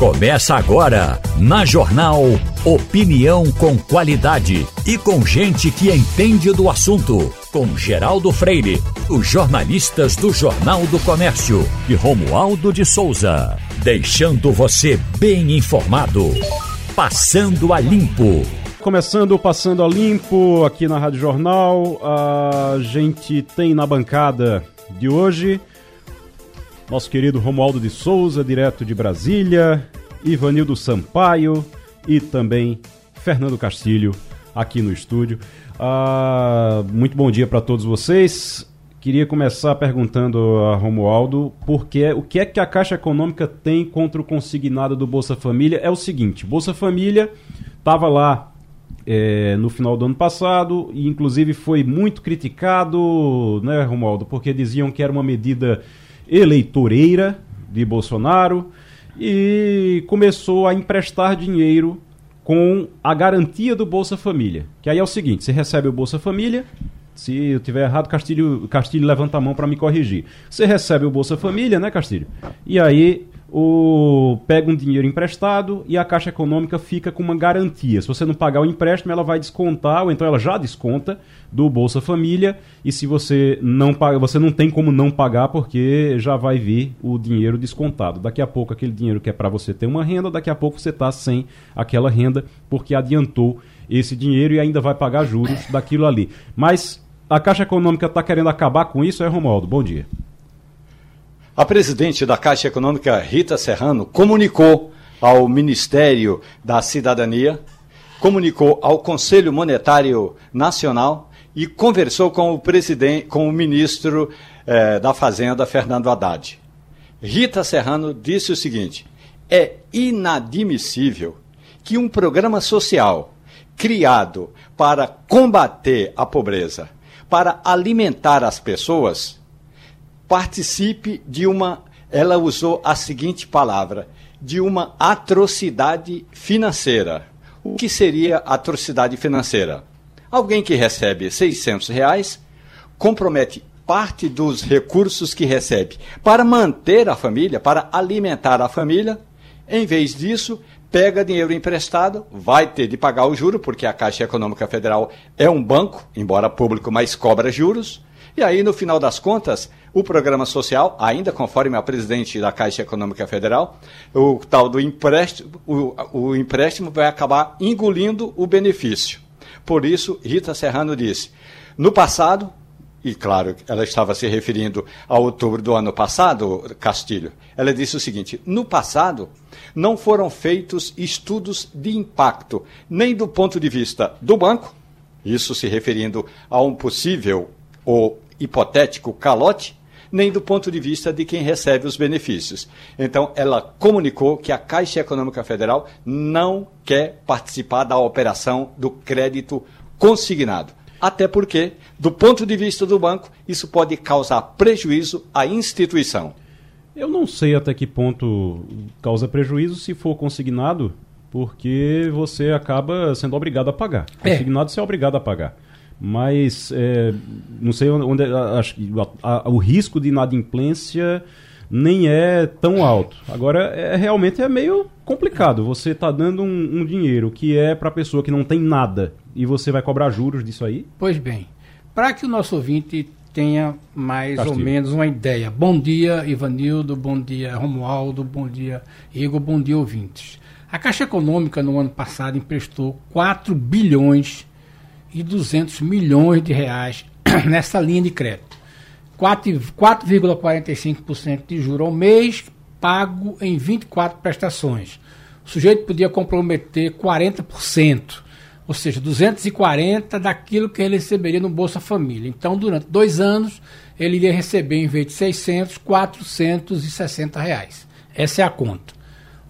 Começa agora, na Jornal Opinião com qualidade e com gente que entende do assunto. Com Geraldo Freire, os jornalistas do Jornal do Comércio e Romualdo de Souza. Deixando você bem informado. Passando a Limpo. Começando Passando a Limpo aqui na Rádio Jornal. A gente tem na bancada de hoje nosso querido Romualdo de Souza, direto de Brasília, Ivanildo Sampaio e também Fernando Castilho aqui no estúdio. Ah, muito bom dia para todos vocês. Queria começar perguntando a Romualdo porque o que é que a Caixa Econômica tem contra o consignado do Bolsa Família? É o seguinte, Bolsa Família estava lá é, no final do ano passado e inclusive foi muito criticado, né, Romualdo, porque diziam que era uma medida eleitoreira de Bolsonaro e começou a emprestar dinheiro com a garantia do Bolsa Família. Que aí é o seguinte, você recebe o Bolsa Família, se eu tiver errado, Castilho, Castilho levanta a mão para me corrigir. Você recebe o Bolsa Família, né, Castilho? E aí o, pega um dinheiro emprestado e a Caixa Econômica fica com uma garantia. Se você não pagar o empréstimo, ela vai descontar, ou então ela já desconta do Bolsa Família, e se você não paga, você não tem como não pagar porque já vai vir o dinheiro descontado. Daqui a pouco aquele dinheiro que é para você ter uma renda, daqui a pouco você está sem aquela renda porque adiantou esse dinheiro e ainda vai pagar juros daquilo ali. Mas a Caixa Econômica está querendo acabar com isso, é Romualdo? Bom dia. A presidente da Caixa Econômica, Rita Serrano, comunicou ao Ministério da Cidadania, comunicou ao Conselho Monetário Nacional e conversou com o presidente, com o ministro eh, da Fazenda, Fernando Haddad. Rita Serrano disse o seguinte: é inadmissível que um programa social criado para combater a pobreza, para alimentar as pessoas, participe de uma, ela usou a seguinte palavra, de uma atrocidade financeira. O que seria atrocidade financeira? Alguém que recebe 600 reais compromete parte dos recursos que recebe para manter a família, para alimentar a família. Em vez disso, pega dinheiro emprestado, vai ter de pagar o juro, porque a Caixa Econômica Federal é um banco, embora público, mas cobra juros. E aí, no final das contas, o programa social, ainda conforme a presidente da Caixa Econômica Federal, o tal do empréstimo, o, o empréstimo vai acabar engolindo o benefício. Por isso, Rita Serrano disse: no passado, e claro, ela estava se referindo a outubro do ano passado, Castilho, ela disse o seguinte: no passado, não foram feitos estudos de impacto, nem do ponto de vista do banco, isso se referindo a um possível ou hipotético calote, nem do ponto de vista de quem recebe os benefícios. Então, ela comunicou que a Caixa Econômica Federal não quer participar da operação do crédito consignado. Até porque, do ponto de vista do banco, isso pode causar prejuízo à instituição. Eu não sei até que ponto causa prejuízo se for consignado, porque você acaba sendo obrigado a pagar. É. Consignado você é obrigado a pagar mas é, não sei onde, acho que o risco de inadimplência nem é tão alto. Agora, é, realmente é meio complicado. Você está dando um, um, dinheiro que é para pessoa que não tem nada e você vai cobrar juros disso aí? Pois bem, para que o nosso ouvinte tenha mais ou menos uma ideia. Bom dia, Ivanildo, bom dia, Romualdo, bom dia, Igor, bom dia, ouvintes. A Caixa Econômica, no ano passado, emprestou 4 bilhões e 200 milhões de reais nessa linha de crédito. 4,45% de juro ao mês, pago em 24 prestações. O sujeito podia comprometer 40%, ou seja, 240 daquilo que ele receberia no Bolsa Família. Então, durante dois anos, ele iria receber, em vez de 600, 460 reais. Essa é a conta.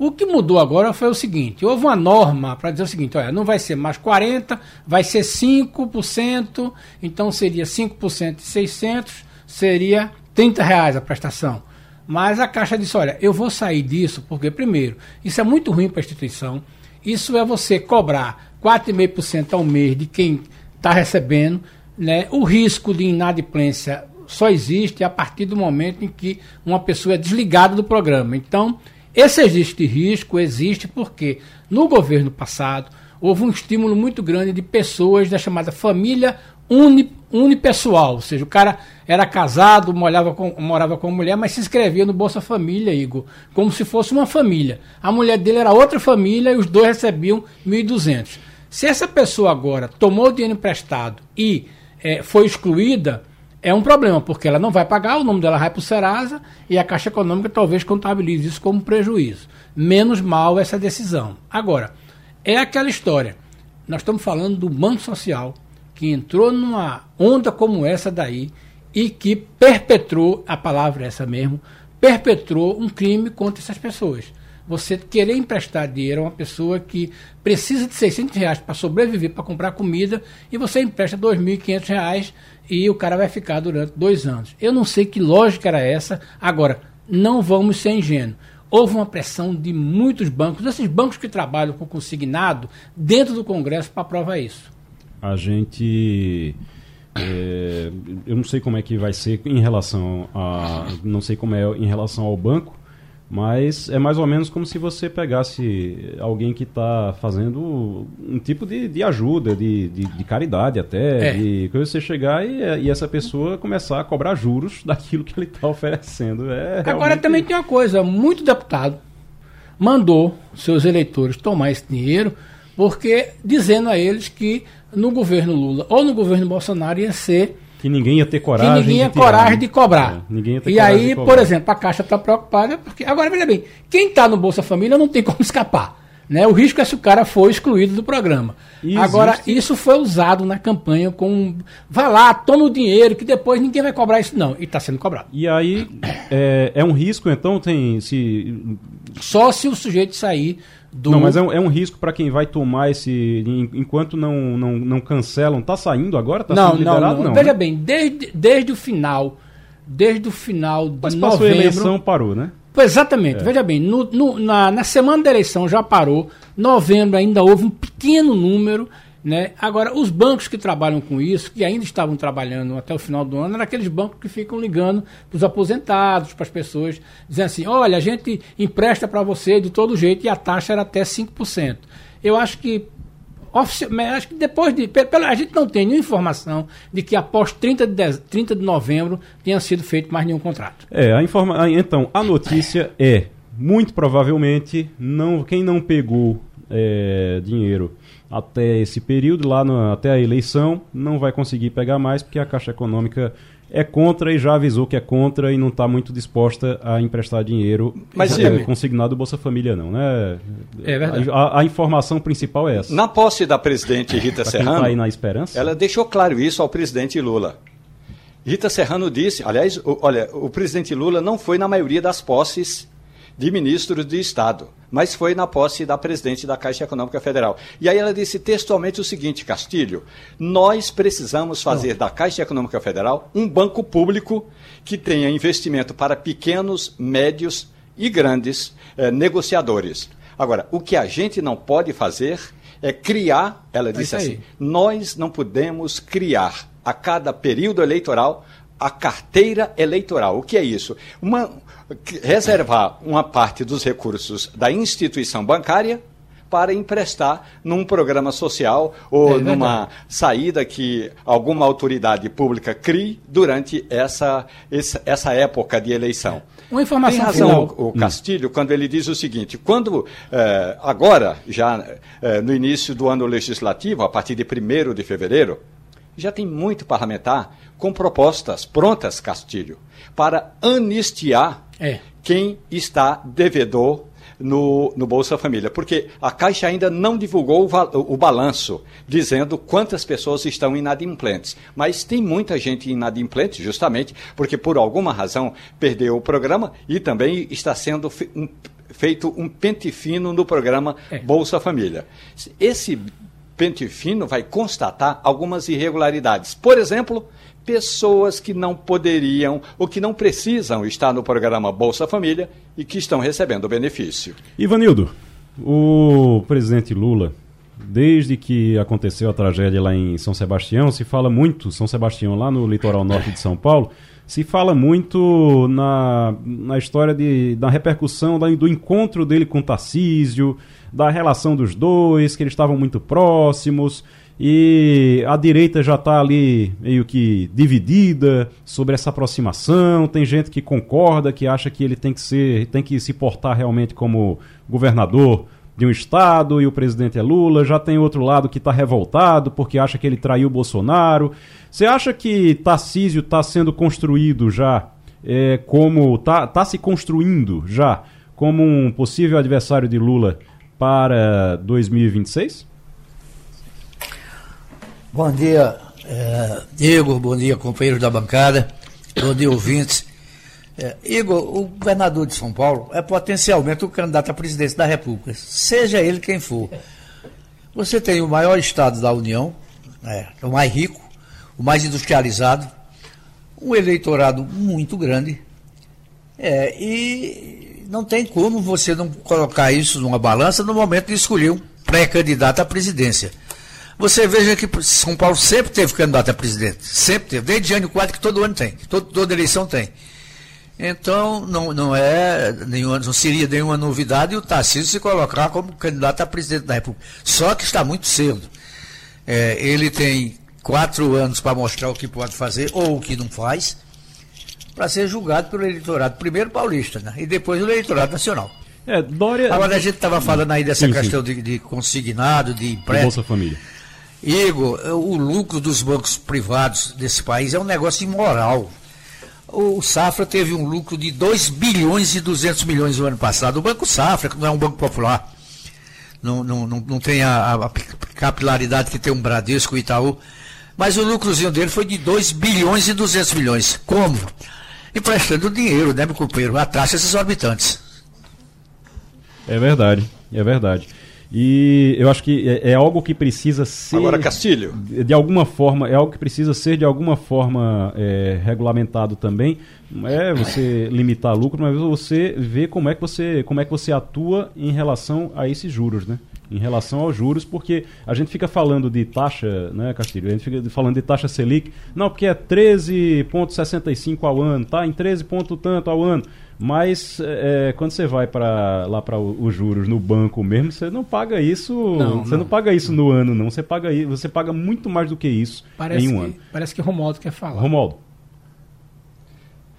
O que mudou agora foi o seguinte: houve uma norma para dizer o seguinte: olha, não vai ser mais 40%, vai ser 5%, então seria 5% de 600, seria 30 reais a prestação. Mas a Caixa disse: olha, eu vou sair disso, porque, primeiro, isso é muito ruim para a instituição, isso é você cobrar 4,5% ao mês de quem está recebendo, né? o risco de inadimplência só existe a partir do momento em que uma pessoa é desligada do programa. Então, Esse existe risco existe porque no governo passado houve um estímulo muito grande de pessoas da chamada família uni, unipessoal, ou seja, o cara era casado, morava com, morava com a mulher, mas se inscrevia no Bolsa Família, Igor, como se fosse uma família. A mulher dele era outra família e os dois recebiam 1.200. Se essa pessoa agora tomou o dinheiro emprestado e é, foi excluída, é um problema, porque ela não vai pagar, o nome dela vai para o Serasa e a Caixa Econômica talvez contabilize isso como prejuízo. Menos mal essa decisão. Agora, é aquela história. Nós estamos falando do Banco Social, que entrou numa onda como essa daí e que perpetrou, a palavra é essa mesmo, perpetrou um crime contra essas pessoas. Você querer emprestar dinheiro a uma pessoa que precisa de 600 reais para sobreviver, para comprar comida, e você empresta 2.500 reais e o cara vai ficar durante dois anos. Eu não sei que lógica era essa. Agora, não vamos ser ingênuos. Houve uma pressão de muitos bancos, desses bancos que trabalham com consignado, dentro do Congresso para provar isso a gente. É, eu não sei como é que vai ser em relação a. Não sei como é em relação ao banco, mas é mais ou menos como se você pegasse alguém que está fazendo um tipo de, de ajuda, de, de, de caridade até, é. e que você chegar e, e, essa pessoa começar a cobrar juros daquilo que ele está oferecendo. É Agora também tem uma coisa, muito deputado mandou seus eleitores tomar esse dinheiro porque dizendo a eles que no governo Lula ou no governo Bolsonaro ia ser que ninguém ia ter coragem. Que ninguém ia de coragem de cobrar. É, ninguém ia ter e aí, por exemplo, a Caixa está preocupada, porque. Agora, veja bem, quem está no Bolsa Família não tem como escapar. Né? O risco é se o cara for excluído do programa. Agora, isso foi usado na campanha com. Vai lá, toma o dinheiro, que depois ninguém vai cobrar isso, não. E está sendo cobrado. E aí, é, é um risco, então, tem. se Só se o sujeito sair do... Não, mas é um, é um risco para quem vai tomar esse. Enquanto não, não, não cancelam. Tá saindo agora? Tá não, sendo liberado? Não, não. não Veja né? bem, desde, desde o final. Desde o final de mas passou novembro. a eleição, parou, né? Exatamente, é. veja bem, no, no, na, na semana da eleição já parou, novembro ainda houve um pequeno número, né? Agora, os bancos que trabalham com isso, que ainda estavam trabalhando até o final do ano, eram aqueles bancos que ficam ligando para os aposentados, para as pessoas, dizendo assim: olha, a gente empresta para você de todo jeito e a taxa era até 5%. Eu acho que. Acho que depois de. A gente não tem nenhuma informação de que após 30 de, dez, 30 de novembro tenha sido feito mais nenhum contrato. É, a informa... então, a notícia é, muito provavelmente, não, quem não pegou é, dinheiro até esse período, lá no, até a eleição, não vai conseguir pegar mais, porque a Caixa Econômica é contra e já avisou que é contra e não está muito disposta a emprestar dinheiro Mas, é, consignado Bolsa Família, não, né? É verdade. A, a, informação principal é essa. Na posse da presidente Rita Serrano, tá aí na esperança? ela deixou claro isso ao presidente Lula. Rita Serrano disse, aliás, o, olha, o presidente Lula não foi na maioria das posses de ministros de Estado, mas foi na posse da presidente da Caixa Econômica Federal. E aí ela disse textualmente o seguinte, Castilho, nós precisamos fazer da Caixa Econômica Federal um banco público que tenha investimento para pequenos, médios e grandes eh, negociadores. Agora, o que a gente não pode fazer é criar, ela é disse é assim, nós não podemos criar a cada período eleitoral a carteira eleitoral. O que é isso? Uma, reservar uma parte dos recursos da instituição bancária para emprestar num programa social ou é numa saída que alguma autoridade pública crie durante essa, essa época de eleição. Uma informação Tem razão final. o, Castilho hum. quando ele diz o seguinte: quando eh, agora, já eh, no início do ano legislativo, a partir de 1 de fevereiro, já tem muito parlamentar com propostas prontas, Castilho, para anistiar é. quem está devedor no, no, Bolsa Família, porque a Caixa ainda não divulgou o, o, balanço dizendo quantas pessoas estão inadimplentes. Mas tem muita gente inadimplente, justamente porque por alguma razão perdeu o programa e também está sendo fe, um, feito um pente fino no programa é. Bolsa Família. Esse pente fino vai constatar algumas irregularidades. Por exemplo, pessoas que não poderiam ou que não precisam estar no programa Bolsa Família e que estão recebendo o benefício. Ivanildo, o presidente Lula, desde que aconteceu a tragédia lá em São Sebastião, se fala muito São Sebastião lá no litoral norte de São Paulo, se fala muito na, na história de, da repercussão da, do encontro dele com Tarcísio, da relação dos dois, que eles estavam muito próximos. E a direita já está ali meio que dividida sobre essa aproximação. Tem gente que concorda, que acha que ele tem que ser, tem que se portar realmente como governador de um estado e o presidente é Lula. Já tem outro lado que está revoltado porque acha que ele traiu Bolsonaro. Você acha que Tarcísio está sendo construído já é, como está tá se construindo já como um possível adversário de Lula para 2026? Bom dia, é, Igor, bom dia, companheiros da bancada, bom dia, ouvintes. É, Igor, o governador de São Paulo é potencialmente o candidato à presidência da República, seja ele quem for. Você tem o maior estado da União, é, o mais rico, o mais industrializado, um eleitorado muito grande, é, e não tem como você não colocar isso numa balança no momento de escolher um pré-candidato à presidência. Você veja que São Paulo sempre teve candidato a presidente. Sempre teve. Desde Jânio Quadro, que todo ano tem. Todo, toda eleição tem. Então, não, não é nenhuma, não seria nenhuma novidade o Tarcísio se colocar como candidato a presidente da República. Só que está muito cedo. É, ele tem quatro anos para mostrar o que pode fazer ou o que não faz, para ser julgado pelo eleitorado, primeiro paulista, né? e depois o eleitorado nacional. É, Dória... Agora a gente estava falando aí dessa sim, questão sim. De, de, consignado, de empréstimo. Bolsa Família. Igor, o lucro dos bancos privados desse país é um negócio imoral. O Safra teve um lucro de 2 bilhões e 200 milhões no ano passado. O Banco Safra, que não é um banco popular, não, não, não, não tem a, a capilaridade que tem um Bradesco e Itaú, mas o lucrozinho dele foi de 2 bilhões e 200 milhões. Como? Emprestando dinheiro, né, meu companheiro, a taxas exorbitantes. É verdade, é verdade. E eu acho que é, é, algo que precisa ser. Agora, Castilho. De, de, alguma forma, é algo que precisa ser de alguma forma é, regulamentado também. Não é você limitar lucro, mas você ver como é que você, como é que você atua em relação a esses juros, né? Em relação aos juros, porque a gente fica falando de taxa, né, Castilho? A gente fica falando de taxa Selic. Não, porque é 13,65 ao ano, tá? Em 13 ponto tanto ao ano. Mas é, quando você vai para lá para os juros no banco mesmo, você não paga isso. Não, você não. não. paga isso no ano, não. Você paga você paga muito mais do que isso parece em um que, ano. Parece que Romualdo quer falar. Romualdo.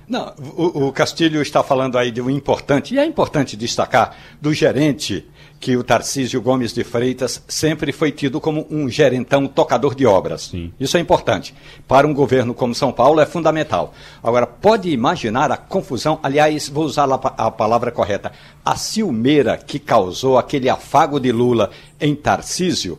Não, o, o Castilho está falando aí de um importante, e é importante destacar, do gerente que o Tarcísio Gomes de Freitas sempre foi tido como um gerentão tocador de obras. Sim. Isso é importante. Para um governo como São Paulo é fundamental. Agora, pode imaginar a confusão, aliás, vou usar a palavra correta, a ciumeira que causou aquele afago de Lula em Tarcísio?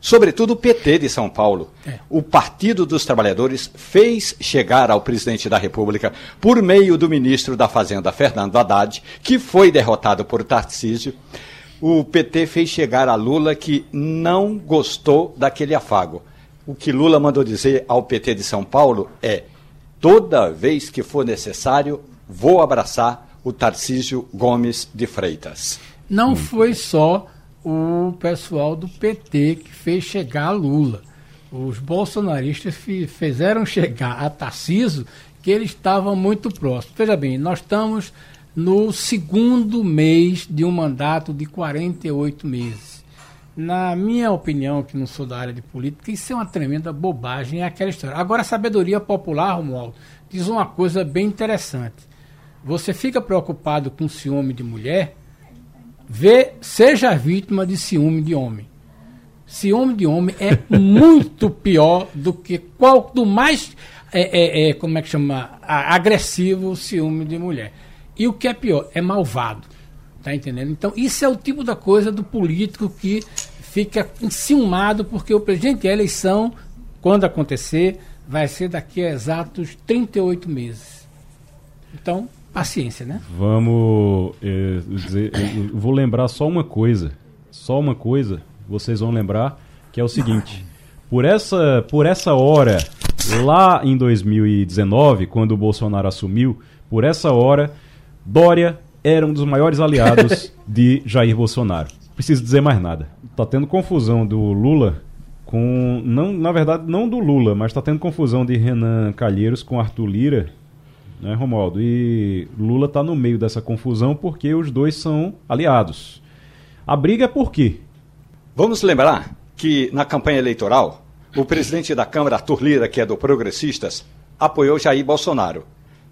Sobretudo o PT de São Paulo. É. O Partido dos Trabalhadores fez chegar ao presidente da República, por meio do ministro da Fazenda, Fernando Haddad, que foi derrotado por Tarcísio, o PT fez chegar a Lula que não gostou daquele afago. O que Lula mandou dizer ao PT de São Paulo é: toda vez que for necessário, vou abraçar o Tarcísio Gomes de Freitas. Não foi só o pessoal do PT que fez chegar a Lula. Os bolsonaristas fizeram chegar a Tarcísio que ele estava muito próximo. Veja bem, nós estamos no segundo mês de um mandato de 48 meses. Na minha opinião, que não sou da área de política, isso é uma tremenda bobagem, é aquela história. Agora, a sabedoria popular, Romualdo, diz uma coisa bem interessante. Você fica preocupado com ciúme de mulher, vê, seja vítima de ciúme de homem. Ciúme de homem é muito pior do que qual do mais é, é, é, como é que chama agressivo ciúme de mulher. E o que é pior, é malvado. Tá entendendo? Então, isso é o tipo da coisa do político que fica enciumado porque o presidente, a eleição, quando acontecer, vai ser daqui a exatos 38 meses. Então, paciência, né? Vamos é, dizer, eu vou lembrar só uma coisa, só uma coisa, vocês vão lembrar, que é o seguinte, por essa, por essa hora, lá em 2019, quando o Bolsonaro assumiu, por essa hora, Dória era um dos maiores aliados de Jair Bolsonaro. Preciso dizer mais nada. Tá tendo confusão do Lula com. Não, na verdade, não do Lula, mas tá tendo confusão de Renan Calheiros com Arthur Lira. né, Romualdo? E Lula está no meio dessa confusão porque os dois são aliados. A briga é por quê? Vamos lembrar que na campanha eleitoral, o presidente da Câmara, Arthur Lira, que é do Progressistas, apoiou Jair Bolsonaro.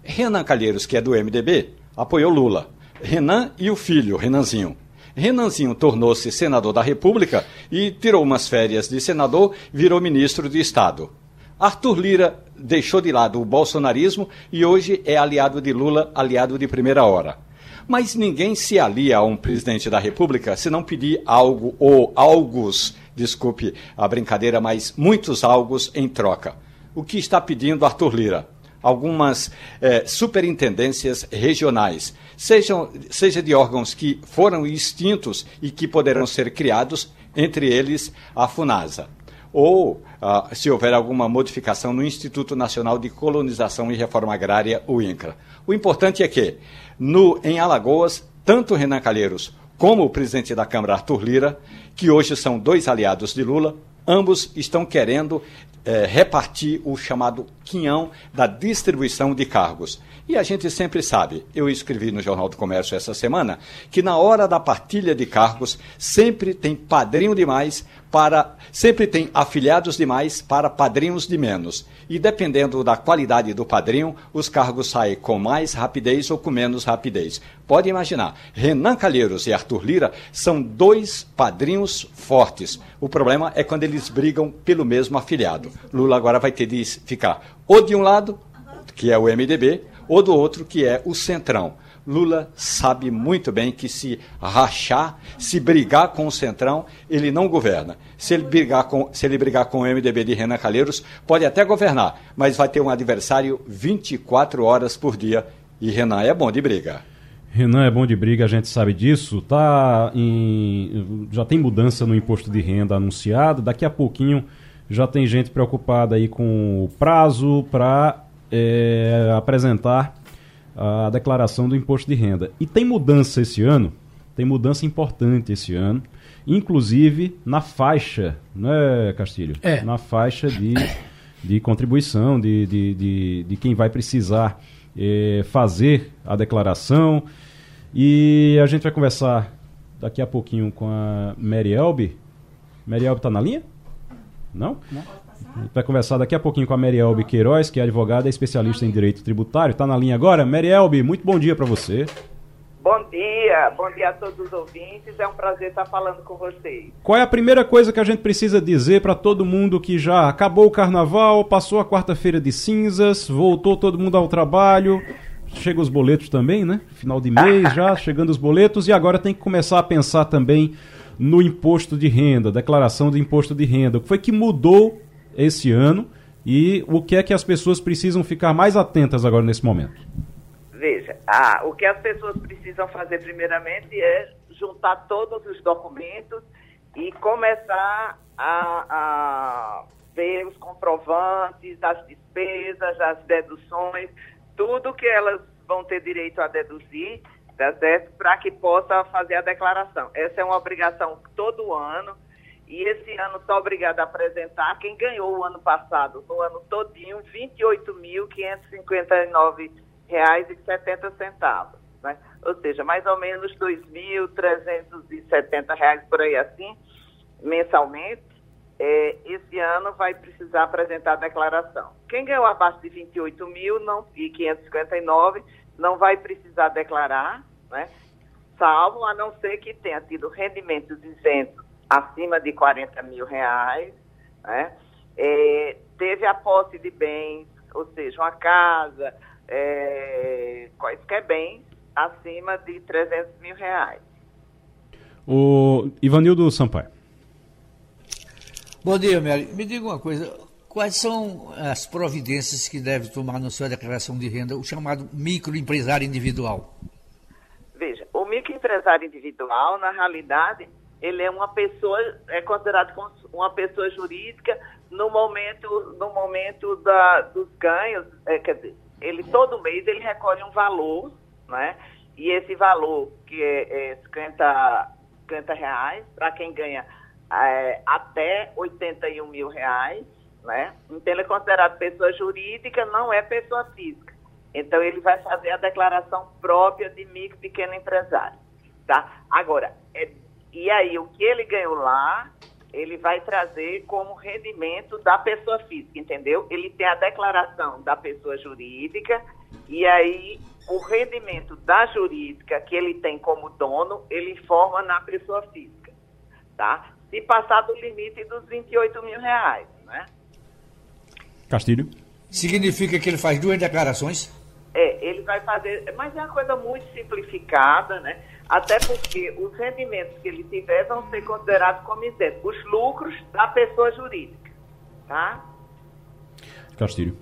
Renan Calheiros, que é do MDB, apoiou Lula. Renan e o filho, Renanzinho. Renanzinho tornou-se senador da República e tirou umas férias de senador, virou ministro de Estado. Arthur Lira deixou de lado o bolsonarismo e hoje é aliado de Lula, aliado de primeira hora. Mas ninguém se alia a um presidente da República se não pedir algo ou algos, desculpe a brincadeira, mas muitos algos em troca. O que está pedindo Arthur Lira? Algumas eh, superintendências regionais, sejam, seja de órgãos que foram extintos e que poderão ser criados, entre eles a FUNASA ou ah, se houver alguma modificação no Instituto Nacional de Colonização e Reforma Agrária, o INCRA. O importante é que, no, em Alagoas, tanto Renan Calheiros como o presidente da Câmara, Arthur Lira, que hoje são dois aliados de Lula, ambos estão querendo eh, repartir o chamado quinhão da distribuição de cargos. E a gente sempre sabe, eu escrevi no Jornal do Comércio essa semana, que na hora da partilha de cargos sempre tem padrinho demais para sempre tem afiliados demais para padrinhos de menos. E dependendo da qualidade do padrinho, os cargos saem com mais rapidez ou com menos rapidez. Pode imaginar, Renan Calheiros e Arthur Lira são dois padrinhos fortes. O problema é quando eles brigam pelo mesmo afiliado. Lula agora vai ter de ficar ou de um lado, que é o MDB, ou do outro, que é o Centrão. Lula sabe muito bem que se rachar, se brigar com o Centrão, ele não governa. Se ele brigar com, se ele brigar com o MDB de Renan Calheiros, pode até governar, mas vai ter um adversário 24 horas por dia. E Renan é bom de briga. Renan é bom de briga, a gente sabe disso. Tá em, já tem mudança no imposto de renda anunciado. Daqui a pouquinho já tem gente preocupada aí com o prazo para é, apresentar a declaração do imposto de renda. E tem mudança esse ano, tem mudança importante esse ano, inclusive na faixa, né, Castilho? É. Na faixa de, de contribuição de, de, de, de quem vai precisar é, fazer a declaração. E a gente vai conversar daqui a pouquinho com a Mary Elbe. Mary Elbe está na linha? Não? Não. Vai conversar daqui a pouquinho com a Merielbe Queiroz, que é advogada e especialista em direito tributário. Está na linha agora. Merielbe, muito bom dia para você. Bom dia, bom dia a todos os ouvintes. É um prazer estar falando com vocês. Qual é a primeira coisa que a gente precisa dizer para todo mundo que já acabou o carnaval, passou a quarta-feira de cinzas, voltou todo mundo ao trabalho? Chega os boletos também, né? Final de mês já, chegando os boletos, e agora tem que começar a pensar também no imposto de renda, declaração do imposto de renda. O que foi que mudou esse ano e o que é que as pessoas precisam ficar mais atentas agora nesse momento? Veja, ah, o que as pessoas precisam fazer primeiramente é juntar todos os documentos e começar a, a ver os comprovantes, as despesas, as deduções, tudo que elas vão ter direito a deduzir, tá certo? Para que possa fazer a declaração. Essa é uma obrigação todo ano e esse ano está obrigado a apresentar quem ganhou o ano passado, no ano todinho, R$ 28.559,70. Né? Ou seja, mais ou menos R$ 2.370 por aí assim, mensalmente. É, esse ano vai precisar apresentar a declaração. Quem ganhou abaixo de 28 mil não, e 559 não vai precisar declarar, né? salvo a não ser que tenha tido rendimentos isentos acima de 40 mil reais, né? É, teve a posse de bens, ou seja, uma casa, é, quaisquer bens acima de 300 mil reais. O Ivanildo Sampaio. Bom dia, Mary. Me diga uma coisa. Quais são as providências que deve tomar na sua declaração de renda o chamado microempresário individual? Veja, o microempresário individual, na realidade, ele é uma pessoa, é considerado como uma pessoa jurídica no momento, no momento da, dos ganhos, é, quer dizer, ele todo mês ele recolhe um valor, né? E esse valor, que é, é 50, 50 reais, para quem ganha é, até 81 mil reais, né? Então ele é considerado pessoa jurídica, não é pessoa física. Então, ele vai fazer a declaração própria de micro pequeno empresário. Tá? Agora, é, e aí, o que ele ganhou lá, ele vai trazer como rendimento da pessoa física, entendeu? Ele tem a declaração da pessoa jurídica, e aí o rendimento da jurídica que ele tem como dono, ele informa na pessoa física, tá? Se passar do limite dos 28 mil reais, né? Castilho. Significa que ele faz duas declarações? É, ele vai fazer, mas é uma coisa muito simplificada, né? Até porque os rendimentos que ele tiver vão ser considerados como isentos, os lucros da pessoa jurídica, tá? Castilho.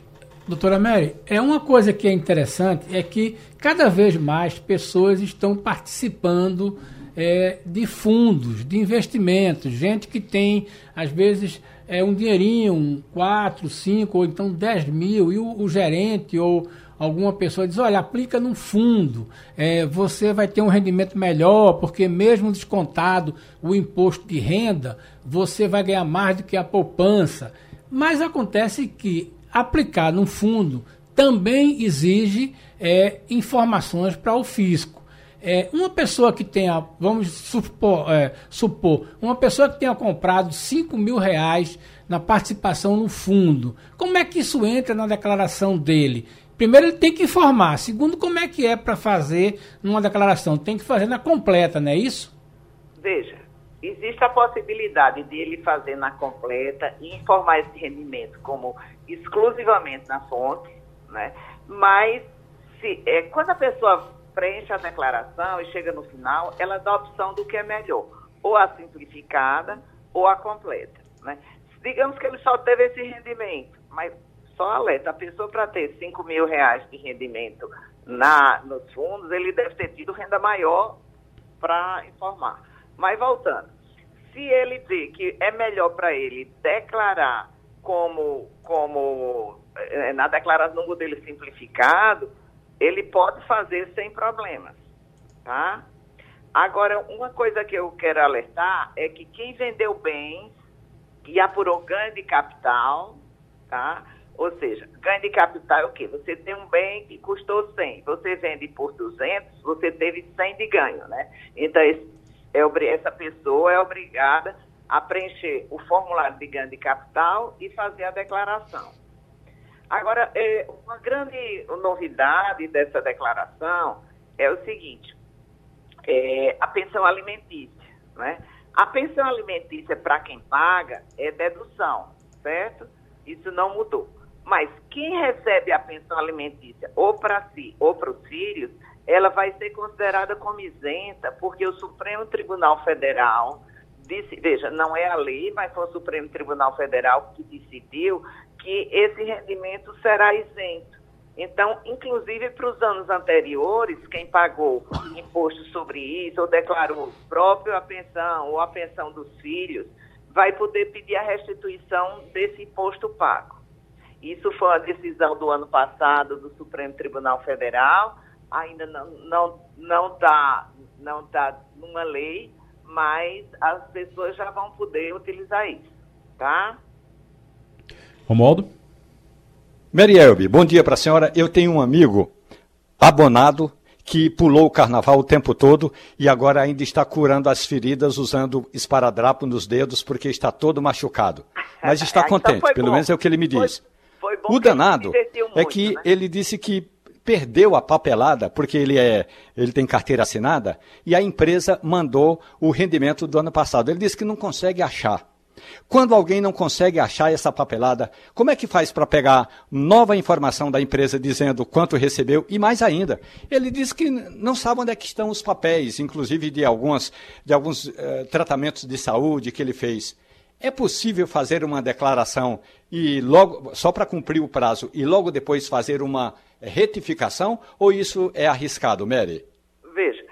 Doutora Mary, é uma coisa que é interessante é que cada vez mais pessoas estão participando é, de fundos, de investimentos, gente que tem, às vezes, é, um dinheirinho, um 4, 5 ou então 10 mil, e o, o gerente ou alguma pessoa diz, olha, aplica num fundo, é, você vai ter um rendimento melhor, porque mesmo descontado o imposto de renda, você vai ganhar mais do que a poupança. Mas acontece que aplicar num fundo também exige é, informações para o fisco. É, uma pessoa que tenha, vamos supor, é, supor, uma pessoa que tenha comprado 5 mil reais na participação no fundo, como é que isso entra na declaração dele? Primeiro, ele tem que informar. Segundo, como é que é para fazer numa declaração? Tem que fazer na completa, não é isso? Veja, existe a possibilidade de ele fazer na completa e informar esse rendimento como exclusivamente na fonte, né? Mas se, é, quando a pessoa preenche a declaração e chega no final, ela dá a opção do que é melhor, ou a simplificada ou a completa, né? Digamos que ele só teve esse rendimento, mas só alerta, a pessoa para ter 5 mil reais de rendimento na, nos fundos, ele deve ter tido renda maior para informar. Mas voltando, se ele vê que é melhor para ele declarar como, como é, na declaração no modelo simplificado, ele pode fazer sem problemas, tá? Agora, uma coisa que eu quero alertar é que quem vendeu bens e apurou ganho de capital, tá? Ou seja, ganho de capital é o quê? Você tem um bem que custou 100, você vende por 200, você teve 100 de ganho, né? Então, esse, é, essa pessoa é obrigada a preencher o formulário de ganho de capital e fazer a declaração. Agora, é, uma grande novidade dessa declaração é o seguinte, é, a pensão alimentícia, né? A pensão alimentícia para quem paga é dedução, certo? Isso não mudou. Mas quem recebe a pensão alimentícia ou para si ou para os filhos, ela vai ser considerada como isenta, porque o Supremo Tribunal Federal disse, veja, não é a lei, mas foi o Supremo Tribunal Federal que decidiu que esse rendimento será isento. Então, inclusive para os anos anteriores, quem pagou imposto sobre isso ou declarou próprio a pensão ou a pensão dos filhos, vai poder pedir a restituição desse imposto pago. Isso foi uma decisão do ano passado do Supremo Tribunal Federal, ainda não não não está não tá numa lei, mas as pessoas já vão poder utilizar isso, tá? Romualdo? Mary Elbe, bom dia para a senhora. Eu tenho um amigo abonado que pulou o carnaval o tempo todo e agora ainda está curando as feridas usando esparadrapo nos dedos porque está todo machucado. Mas está então contente, então pelo menos é o que ele me diz. Foi o danado muito, é que né? ele disse que perdeu a papelada, porque ele, é, ele tem carteira assinada, e a empresa mandou o rendimento do ano passado. Ele disse que não consegue achar. Quando alguém não consegue achar essa papelada, como é que faz para pegar nova informação da empresa dizendo quanto recebeu e mais ainda? Ele diz que não sabe onde é que estão os papéis, inclusive de, algumas, de alguns eh, tratamentos de saúde que ele fez. É possível fazer uma declaração e logo só para cumprir o prazo e logo depois fazer uma retificação ou isso é arriscado, Mary? Veja,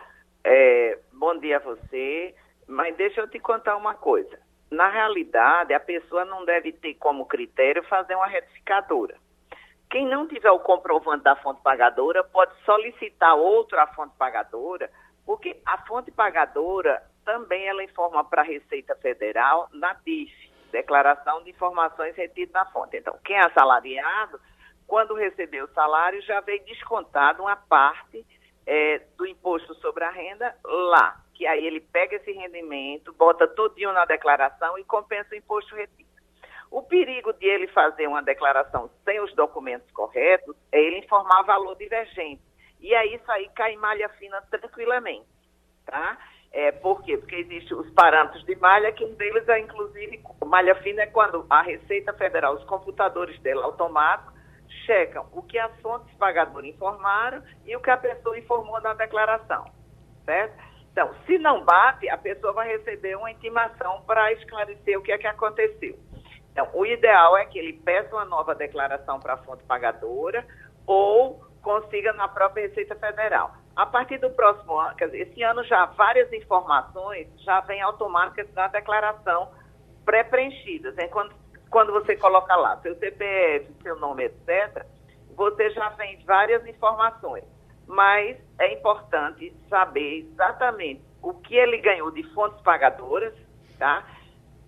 é, bom dia a você, mas deixa eu te contar uma coisa. Na realidade, a pessoa não deve ter como critério fazer uma retificadora. Quem não tiver o comprovante da fonte pagadora pode solicitar outra fonte pagadora, porque a fonte pagadora também ela informa para a Receita Federal na DIF, Declaração de Informações Retidas na Fonte. Então, quem é assalariado quando recebeu o salário, já veio descontado uma parte é, do imposto sobre a renda lá. Que aí ele pega esse rendimento, bota todinho na declaração e compensa o imposto retido. O perigo de ele fazer uma declaração sem os documentos corretos é ele informar valor divergente. E aí isso aí cai malha fina tranquilamente, tá? É, por quê? Porque existem os parâmetros de malha, que um deles é, inclusive, malha fina é quando a Receita Federal, os computadores dela automáticos, checam o que as fontes pagadoras informaram e o que a pessoa informou na declaração, certo? Então, se não bate, a pessoa vai receber uma intimação para esclarecer o que é que aconteceu. Então, o ideal é que ele peça uma nova declaração para a fonte pagadora ou consiga na própria Receita Federal. A partir do próximo ano, dizer, esse ano já várias informações já vêm automáticas na declaração pré-preenchidas. Né? Quando, quando você coloca lá seu CPF, seu nome, etc., você já vem várias informações. Mas é importante saber exatamente o que ele ganhou de fontes pagadoras, tá?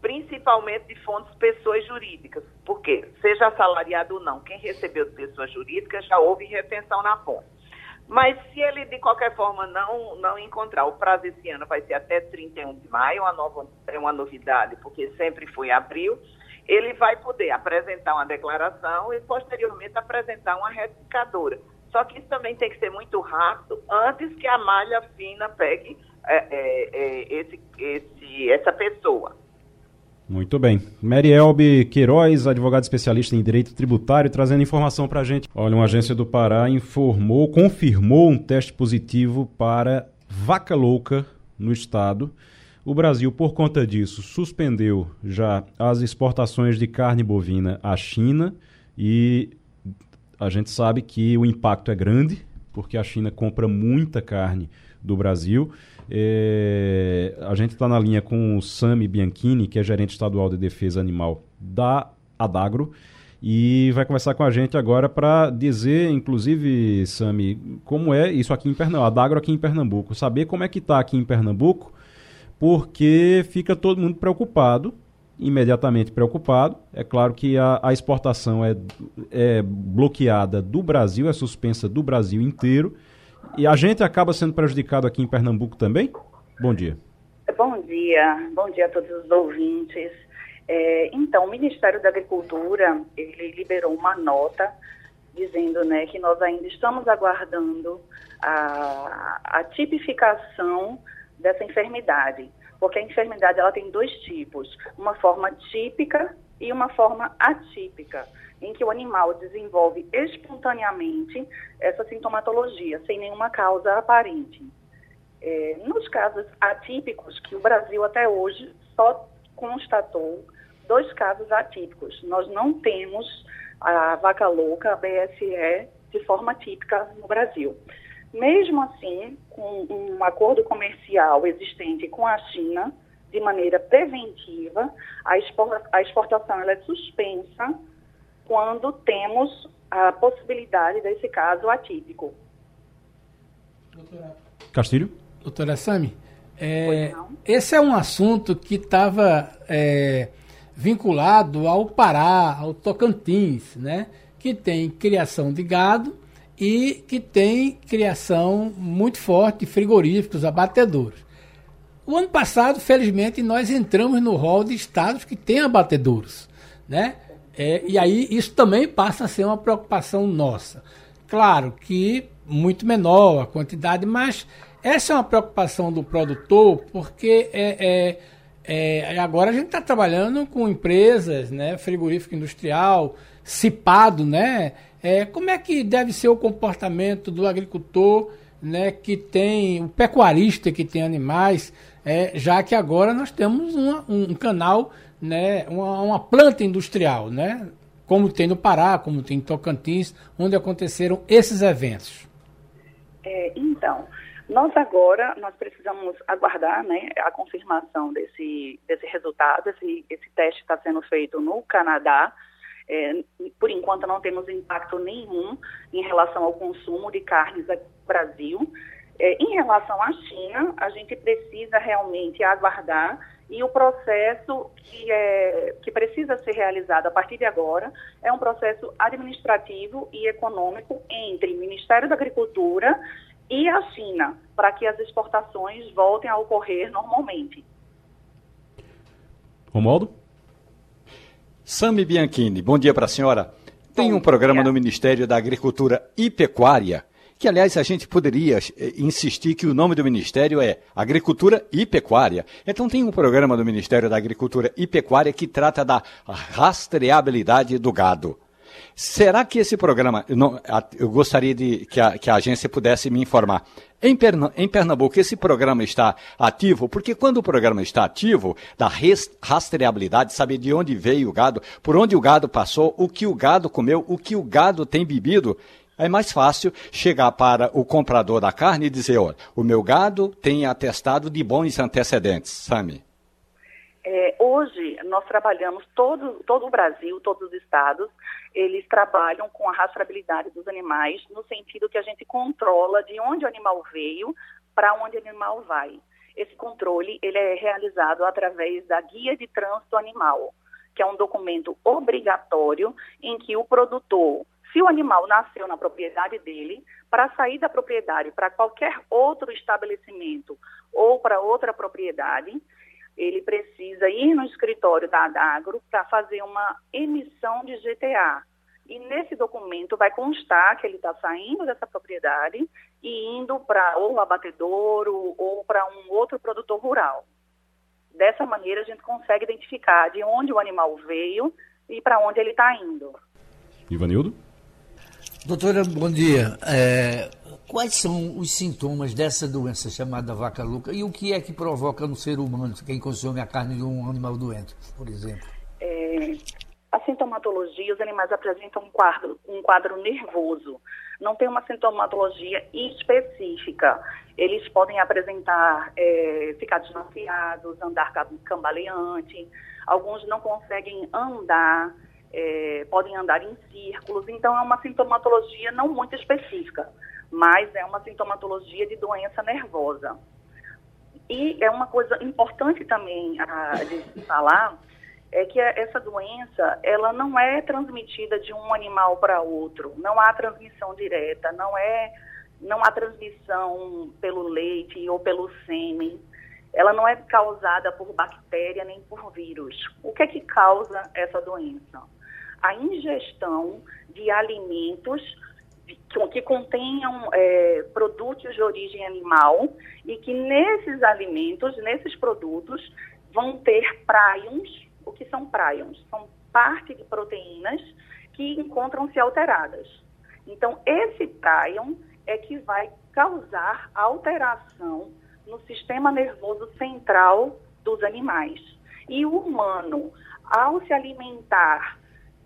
principalmente de fontes pessoas jurídicas, porque seja assalariado ou não, quem recebeu de pessoas jurídicas já houve retenção na fonte. Mas se ele, de qualquer forma, não, não encontrar, o prazo esse ano vai ser até 31 de maio, uma nova, é uma novidade, porque sempre foi abril, ele vai poder apresentar uma declaração e, posteriormente, apresentar uma retificadora. Só que isso também tem que ser muito rápido, antes que a malha fina pegue é, é, é, esse, esse, essa pessoa. Muito bem. Marielbe Queiroz, advogado especialista em direito tributário, trazendo informação para a gente. Olha, uma agência do Pará informou, confirmou um teste positivo para vaca louca no estado. O Brasil, por conta disso, suspendeu já as exportações de carne bovina à China e a gente sabe que o impacto é grande, porque a China compra muita carne do Brasil. É, a gente está na linha com o Sami Bianchini, que é gerente estadual de defesa animal da Adagro, e vai conversar com a gente agora para dizer, inclusive, Sami, como é isso aqui em Pernambuco, Adagro aqui em Pernambuco, saber como é que está aqui em Pernambuco, porque fica todo mundo preocupado, imediatamente preocupado. É claro que a, a exportação é, é bloqueada do Brasil, é suspensa do Brasil inteiro e a gente acaba sendo prejudicado aqui em Pernambuco também? Bom dia. Bom dia, bom dia a todos os ouvintes. É, então, o Ministério da Agricultura, ele liberou uma nota dizendo né, que nós ainda estamos aguardando a, a tipificação dessa enfermidade, porque a enfermidade ela tem dois tipos, uma forma típica e uma forma atípica em que o animal desenvolve espontaneamente essa sintomatologia, sem nenhuma causa aparente. É, nos casos atípicos, que o Brasil até hoje só constatou dois casos atípicos. Nós não temos a vaca louca, a BSE, de forma típica no Brasil. Mesmo assim, com um acordo comercial existente com a China, de maneira preventiva, a exportação ela é suspensa quando temos a possibilidade desse caso atípico. Doutora... Castilho? Doutora Sami, é, esse é um assunto que estava é, vinculado ao Pará, ao Tocantins, né? que tem criação de gado e que tem criação muito forte de frigoríficos, abatedouros. O ano passado, felizmente, nós entramos no rol de estados que têm abatedouros, né? É, e aí isso também passa a ser uma preocupação nossa. Claro que muito menor a quantidade, mas essa é uma preocupação do produtor, porque é, é, é agora a gente está trabalhando com empresas, né, frigorífico industrial, cipado, né? É, como é que deve ser o comportamento do agricultor, né, que tem o pecuarista que tem animais, é, já que agora nós temos uma, um canal né, uma, uma planta industrial, né, como tem no Pará, como tem em Tocantins, onde aconteceram esses eventos? É, então, nós agora nós precisamos aguardar né, a confirmação desse, desse resultado. Esse, esse teste está sendo feito no Canadá. É, por enquanto não temos impacto nenhum em relação ao consumo de carnes aqui no Brasil. É, em relação à China, a gente precisa realmente aguardar E o processo que, é, que precisa ser realizado a partir de agora é um processo administrativo e econômico entre o Ministério da Agricultura e a China, para que as exportações voltem a ocorrer normalmente. Romualdo? Sami Bianchini, bom dia para a senhora. Tem um programa no Ministério da Agricultura e Pecuária que aliás a gente poderia eh, insistir que o nome do ministério é Agricultura e Pecuária. Então tem um programa do Ministério da Agricultura e Pecuária que trata da rastreabilidade do gado. Será que esse programa, não, eu gostaria de que a, que a agência pudesse me informar, em, em, Pernambuco esse programa está ativo? Porque quando o programa está ativo, da rastreabilidade, saber de onde veio o gado, por onde o gado passou, o que o gado comeu, o que o gado tem bebido, é mais fácil chegar para o comprador da carne e dizer, olha, o meu gado tem atestado de bons antecedentes, Sami. É, hoje, nós trabalhamos, todo, todo o Brasil, todos os estados, eles trabalham com a rastreabilidade dos animais, no sentido que a gente controla de onde o animal veio para onde o animal vai. Esse controle ele é realizado através da Guia de Trânsito Animal, que é um documento obrigatório em que o produtor se o animal nasceu na propriedade dele, para sair da propriedade para qualquer outro estabelecimento ou para outra propriedade, ele precisa ir no escritório da Adagro para fazer uma emissão de GTA. E nesse documento vai constar que ele está saindo dessa propriedade e indo para ou abatedouro ou para um outro produtor rural. Dessa maneira, a gente consegue identificar de onde o animal veio e para onde ele está indo. Ivanildo? Doutora, bom dia. É, quais são os sintomas dessa doença chamada vaca louca e o que é que provoca no ser humano, quem consome a carne de um animal doente, por exemplo? É, a sintomatologia, os animais apresentam um quadro, um quadro nervoso. Não tem uma sintomatologia específica. Eles podem apresentar, é, ficar desnorteados, andar cambaleante, alguns não conseguem andar, é, podem andar em círculos, então é uma sintomatologia não muito específica, mas é uma sintomatologia de doença nervosa. E é uma coisa importante também a, de falar, é que essa doença, ela não é transmitida de um animal para outro, não há transmissão direta, não é não há transmissão pelo leite ou pelo sêmen, ela não é causada por bactéria nem por vírus. O que é que causa essa doença? A ingestão de alimentos que, contenham é, produtos de origem animal e que nesses alimentos, nesses produtos, vão ter prions. O que são prions? São parte de proteínas que encontram-se alteradas. Então, esse prion é que vai causar alteração no sistema nervoso central dos animais. E o humano, ao se alimentar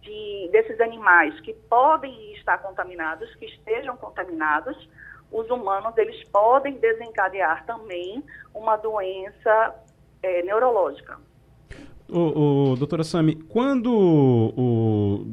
de, desses animais que podem estar contaminados, que estejam contaminados, os humanos eles podem desencadear também uma doença é, neurológica. O, o, doutora Sami, quando o,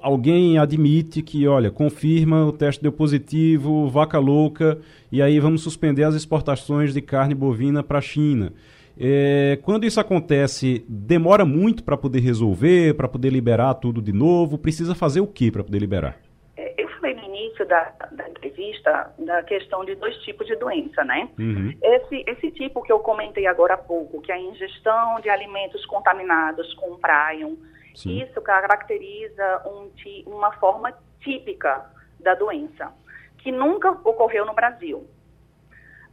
alguém admite que, olha, confirma o teste deu positivo, vaca louca, e aí vamos suspender as exportações de carne bovina para a China. É, quando isso acontece, demora muito para poder resolver, para poder liberar tudo de novo? Precisa fazer o que para poder liberar? É, eu falei no início da, da, entrevista da questão de dois tipos de doença, né? Uhum. Esse, esse tipo que eu comentei agora há pouco, que é a ingestão de alimentos contaminados com prion, Sim. isso caracteriza um, uma forma típica da doença, que nunca ocorreu no Brasil.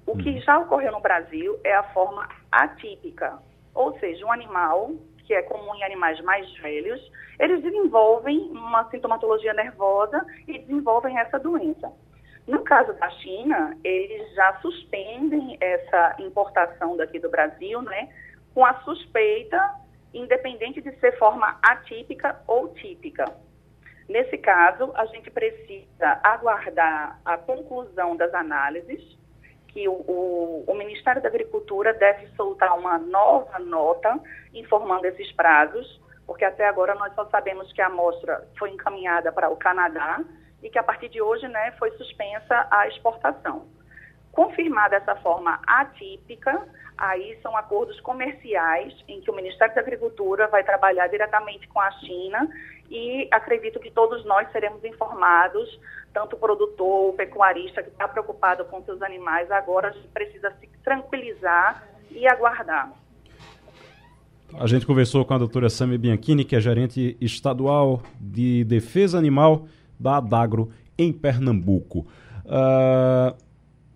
O que uhum. já ocorreu no Brasil é a forma atípica, ou seja, um animal que é comum em animais mais velhos, eles desenvolvem uma sintomatologia nervosa e desenvolvem essa doença. No caso da China, eles já suspendem essa importação daqui do Brasil, né, com a suspeita, independente de ser forma atípica ou típica. Nesse caso, a gente precisa aguardar a conclusão das análises que o, o, o, Ministério da Agricultura deve soltar uma nova nota informando esses prazos, porque até agora nós só sabemos que a amostra foi encaminhada para o Canadá e que a partir de hoje né, foi suspensa a exportação. confirmada essa forma atípica, aí são acordos comerciais em que o Ministério da Agricultura vai trabalhar diretamente com a China e acredito que todos nós seremos informados, tanto o produtor, o pecuarista que está preocupado com seus animais, agora a gente precisa se tranquilizar e aguardar. A gente conversou com a doutora Sami Bianchini, que é gerente estadual de defesa animal da Adagro em Pernambuco.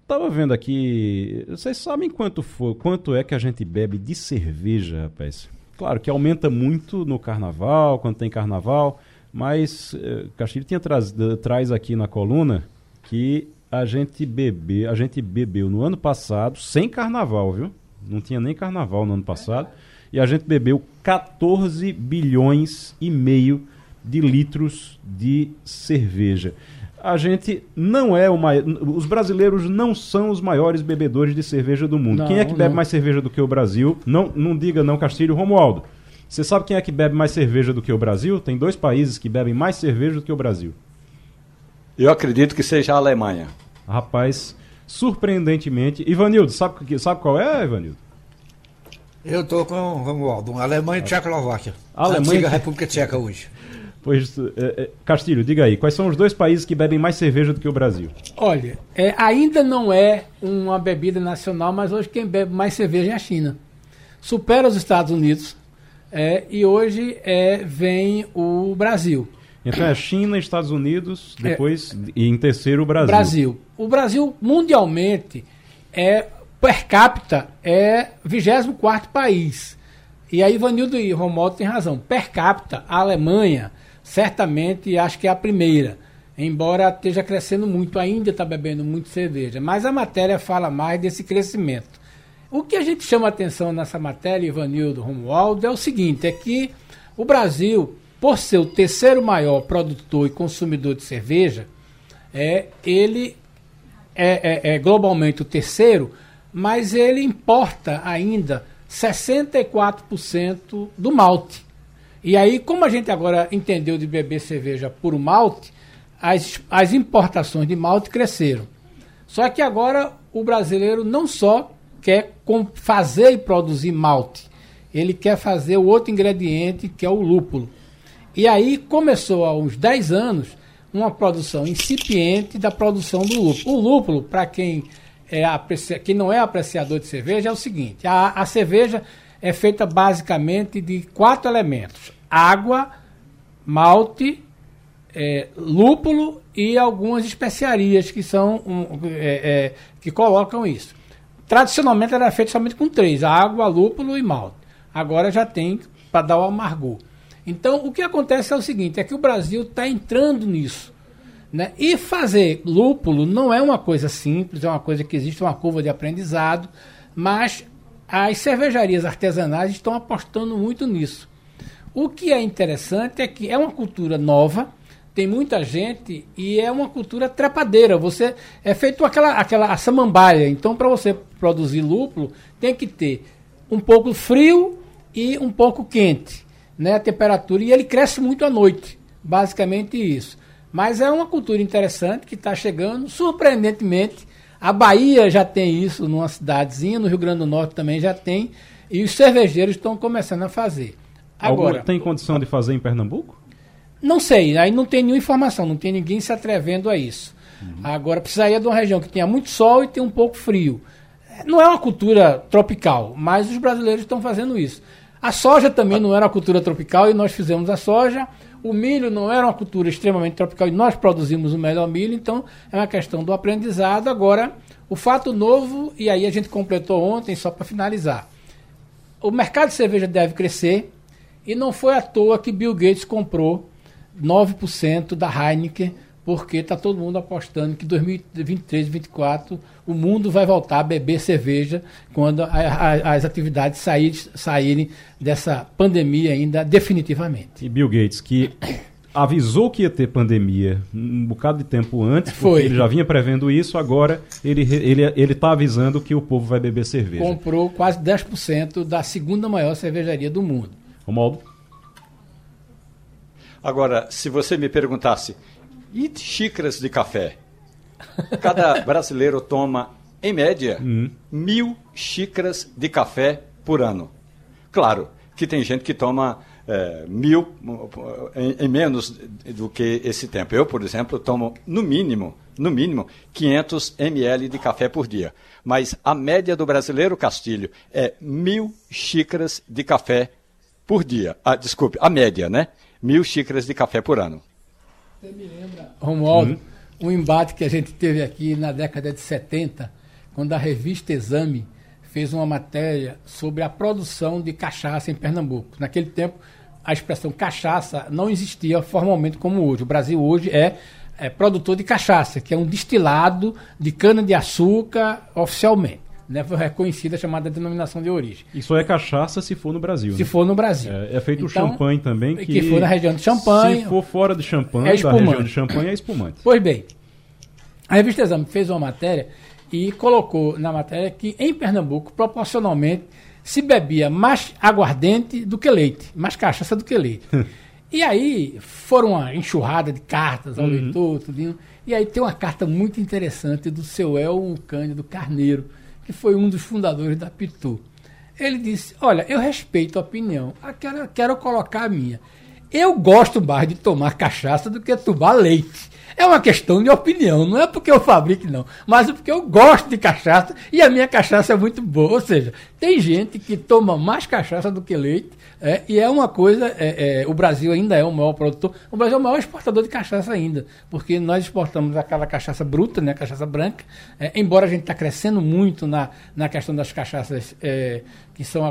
Estava uh, vendo aqui, vocês sabem quanto, for, quanto é que a gente bebe de cerveja, rapaz? Claro que aumenta muito no carnaval, quando tem carnaval, mas uh, Castilho tinha traz, traz aqui na coluna que a gente bebe, a gente bebeu no ano passado sem carnaval, viu? Não tinha nem carnaval no ano passado e a gente bebeu 14 bilhões e meio de litros de cerveja. A gente não é o maior. Os brasileiros não são os maiores bebedores de cerveja do mundo. Não, quem é que bebe não. mais cerveja do que o Brasil? Não, não diga não, Castilho Romualdo. Você sabe quem é que bebe mais cerveja do que o Brasil? Tem dois países que bebem mais cerveja do que o Brasil. Eu acredito que seja a Alemanha. Rapaz, surpreendentemente. Ivanildo, sabe, sabe qual é, Ivanildo? Eu estou com o Romualdo, Alemanha e Tchecoslováquia. Alemanha e República Tcheca hoje. Pois, é, Castilho, diga aí, quais são os dois países que bebem mais cerveja do que o Brasil? Olha, é, ainda não é uma bebida nacional, mas hoje quem bebe mais cerveja é a China. Supera os Estados Unidos é, e hoje é, vem o Brasil. Então é China, Estados Unidos, é. depois e em terceiro o Brasil. Brasil. O Brasil mundialmente é per capita é 24 país. E aí Vanildo e Romualdo tem razão. Per capita, a Alemanha certamente acho que é a primeira. Embora esteja crescendo muito, ainda está bebendo muito cerveja. Mas a matéria fala mais desse crescimento. O que a gente chama atenção nessa matéria, Ivanildo Romualdo, é o seguinte: é que o Brasil, por ser o terceiro maior produtor e consumidor de cerveja, é, ele é, é, é globalmente o terceiro, mas ele importa ainda 64% do malte. E aí, como a gente agora entendeu de beber cerveja por malte, as, as importações de malte cresceram. Só que agora o brasileiro não só quer fazer e produzir malte, ele quer fazer o outro ingrediente que é o lúpulo. E aí começou há uns 10 anos uma produção incipiente da produção do lúpulo. O lúpulo, para quem é quem não é apreciador de cerveja é o seguinte: a, a cerveja é feita basicamente de quatro elementos: água, malte, é, lúpulo e algumas especiarias que são um, é, é, que colocam isso. Tradicionalmente era feito somente com três: água, lúpulo e malte. Agora já tem para dar o amargor. Então o que acontece é o seguinte: é que o Brasil está entrando nisso. Né? E fazer lúpulo não é uma coisa simples, é uma coisa que existe uma curva de aprendizado, mas as cervejarias artesanais estão apostando muito nisso. O que é interessante é que é uma cultura nova, tem muita gente e é uma cultura trepadeira. Você é feito aquela aquela samambaia. Então, para você produzir lúpulo, tem que ter um pouco frio e um pouco quente, né? A temperatura e ele cresce muito à noite. Basicamente isso. Mas é uma cultura interessante que está chegando, surpreendentemente. A Bahia já tem isso numa cidadezinha, no Rio Grande do Norte também já tem, e os cervejeiros estão começando a fazer. Agora, Alguma tem condição de fazer em Pernambuco? Não sei, aí não tem nenhuma informação, não tem ninguém se atrevendo a isso. Uhum. Agora, precisaria de uma região que tenha muito sol e tenha um pouco frio. Não é uma cultura tropical, mas os brasileiros estão fazendo isso. A soja também não era uma cultura tropical e nós fizemos a soja. O milho não era uma cultura extremamente tropical e nós produzimos o melhor milho, então é uma questão do aprendizado. Agora, o fato novo, e aí a gente completou ontem, só para finalizar. O mercado de cerveja deve crescer e não foi à toa que Bill Gates comprou 9% da Heineken porque está todo mundo apostando que 2023, 2024 o mundo vai voltar a beber cerveja quando a, a, as atividades sair, saírem dessa pandemia ainda definitivamente. E Bill Gates, que avisou que ia ter pandemia um bocado de tempo antes, Foi. ele já vinha prevendo isso, agora ele está ele, ele tá avisando que o povo vai beber cerveja. Comprou quase 10% da segunda maior cervejaria do mundo. Romualdo? Agora, se você me perguntasse, e xícaras de café? Cada brasileiro toma em média, Uhum. mil xícaras de café por ano. Claro que tem gente que toma é, mil em, em menos do que esse tempo. Eu, por exemplo, tomo no mínimo, no mínimo, 500 ml de café por dia. Mas a média do brasileiro, Castilho, é mil xícaras de café por dia. Ah, desculpe, a média, né? Mil xícaras de café por ano. Romualdo, um embate que a gente teve aqui na década de 70, quando a revista Exame fez uma matéria sobre a produção de cachaça em Pernambuco. Naquele tempo, a expressão cachaça não existia formalmente como hoje. O Brasil hoje é, é produtor de cachaça, que é um destilado de cana-de-açúcar oficialmente. Né? Foi reconhecida a chamada denominação de origem. E só é cachaça se for no Brasil. Se né? for no Brasil. É, é feito o Então, champanhe também. Que, que for na região de Champagne. Se for fora de champanhe, É da espumante. região de champanhe, é espumante. Pois bem, a revista Exame fez uma matéria e colocou na matéria que em Pernambuco, proporcionalmente, se bebia mais aguardente do que leite, mais cachaça do que leite. e aí foram uma enxurrada de cartas ao leitor, tudinho. E aí tem uma carta muito interessante do seu Elmo Cândido Carneiro, que foi um dos fundadores da Pitu. Ele disse: Olha, eu respeito a opinião, quero, quero colocar a minha. Eu gosto mais de tomar cachaça do que tomar leite. É uma questão de opinião, não é porque eu fabrique, não, mas é porque eu gosto de cachaça e a minha cachaça é muito boa. Ou seja, tem gente que toma mais cachaça do que leite, é, e é uma coisa. é, é, o Brasil ainda é o maior produtor, o Brasil é o maior exportador de cachaça ainda, porque nós exportamos aquela cachaça bruta, né, cachaça branca, é, embora a gente está crescendo muito na, na questão das cachaças é, que são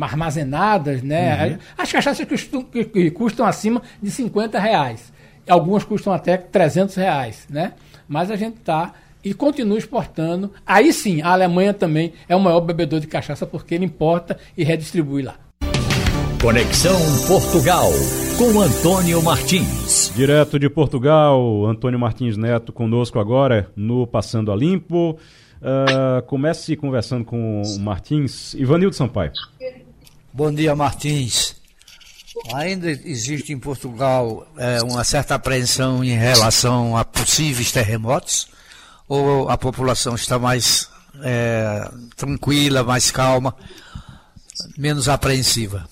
armazenadas, né? As cachaças que custam, que- que custam acima de 50 reais. Algumas custam até 300 reais, né? Mas a gente está e continua exportando. Aí sim, a Alemanha também é o maior bebedor de cachaça porque ele importa e redistribui lá. Conexão Portugal com Antônio Martins. Direto de Portugal, Antônio Martins Neto conosco agora no Passando a Limpo. Ah, comece conversando com o Martins. Ivanildo Sampaio. Bom dia, Martins. Ainda existe em Portugal é, uma certa apreensão em relação a possíveis terremotos? Ou a população está mais é, tranquila, mais calma, menos apreensiva?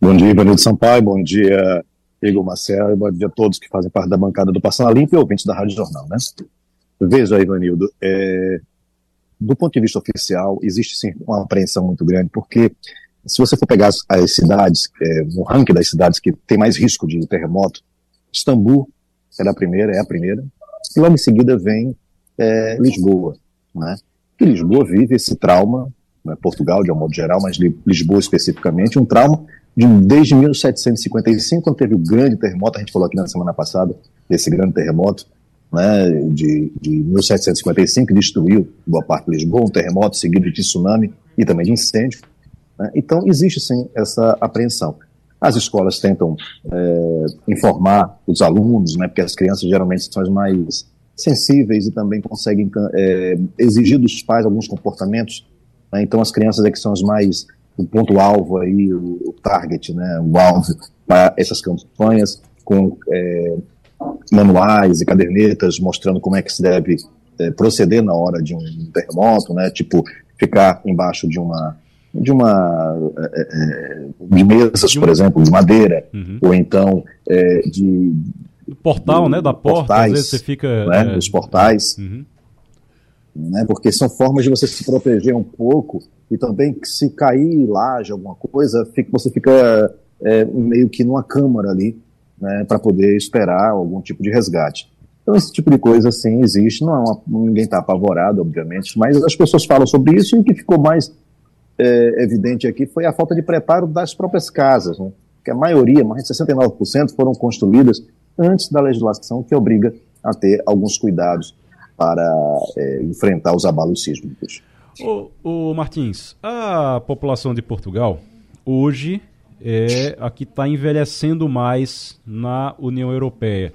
Bom dia, Ivanildo Sampaio, bom dia, Igor Marcel, e bom dia a todos que fazem parte da bancada do Passando a Limpo e ouvintes da Rádio Jornal, né? Veja, Ivanildo, é, do ponto de vista oficial, existe sim uma apreensão muito grande, porque se você for pegar as, as cidades, é, no ranking das cidades que tem mais risco de terremoto, Istambul é a primeira, é a primeira, e logo em seguida vem é, Lisboa, né? E Lisboa vive esse trauma, né, Portugal de um modo geral, mas Li- Lisboa especificamente, um trauma de, desde 1755, quando teve o grande terremoto, a gente falou aqui na semana passada, desse grande terremoto, né, de, de 1755, que destruiu boa parte de Lisboa, um terremoto seguido de tsunami e também de incêndio. Né. Então, existe sim essa apreensão. As escolas tentam é, informar os alunos, né, porque as crianças geralmente são as mais sensíveis e também conseguem é, exigir dos pais alguns comportamentos. né. Então, as crianças é que são as mais o ponto-alvo aí, o, target, né, o alvo para essas campanhas com é, manuais e cadernetas mostrando como é que se deve é, proceder na hora de um terremoto, né, tipo ficar embaixo de uma de uma é, é, de mesas, por exemplo, de madeira, Uhum. ou então é, de O portal, né, da porta, portais, às vezes você fica... né, é, os portais, uhum. né, porque são formas de você se proteger um pouco e também que se cair laje alguma coisa, fica, você fica é, meio que numa câmara ali, né, para poder esperar algum tipo de resgate. Então esse tipo de coisa sim existe, não é uma, ninguém está apavorado, obviamente, mas as pessoas falam sobre isso e o que ficou mais é, evidente aqui foi a falta de preparo das próprias casas, né, que a maioria, mais de 69%, foram construídas antes da legislação que obriga a ter alguns cuidados para é, enfrentar os abalos sísmicos. Ô, ô, Martins, a população de Portugal hoje é a que está envelhecendo mais na União Europeia.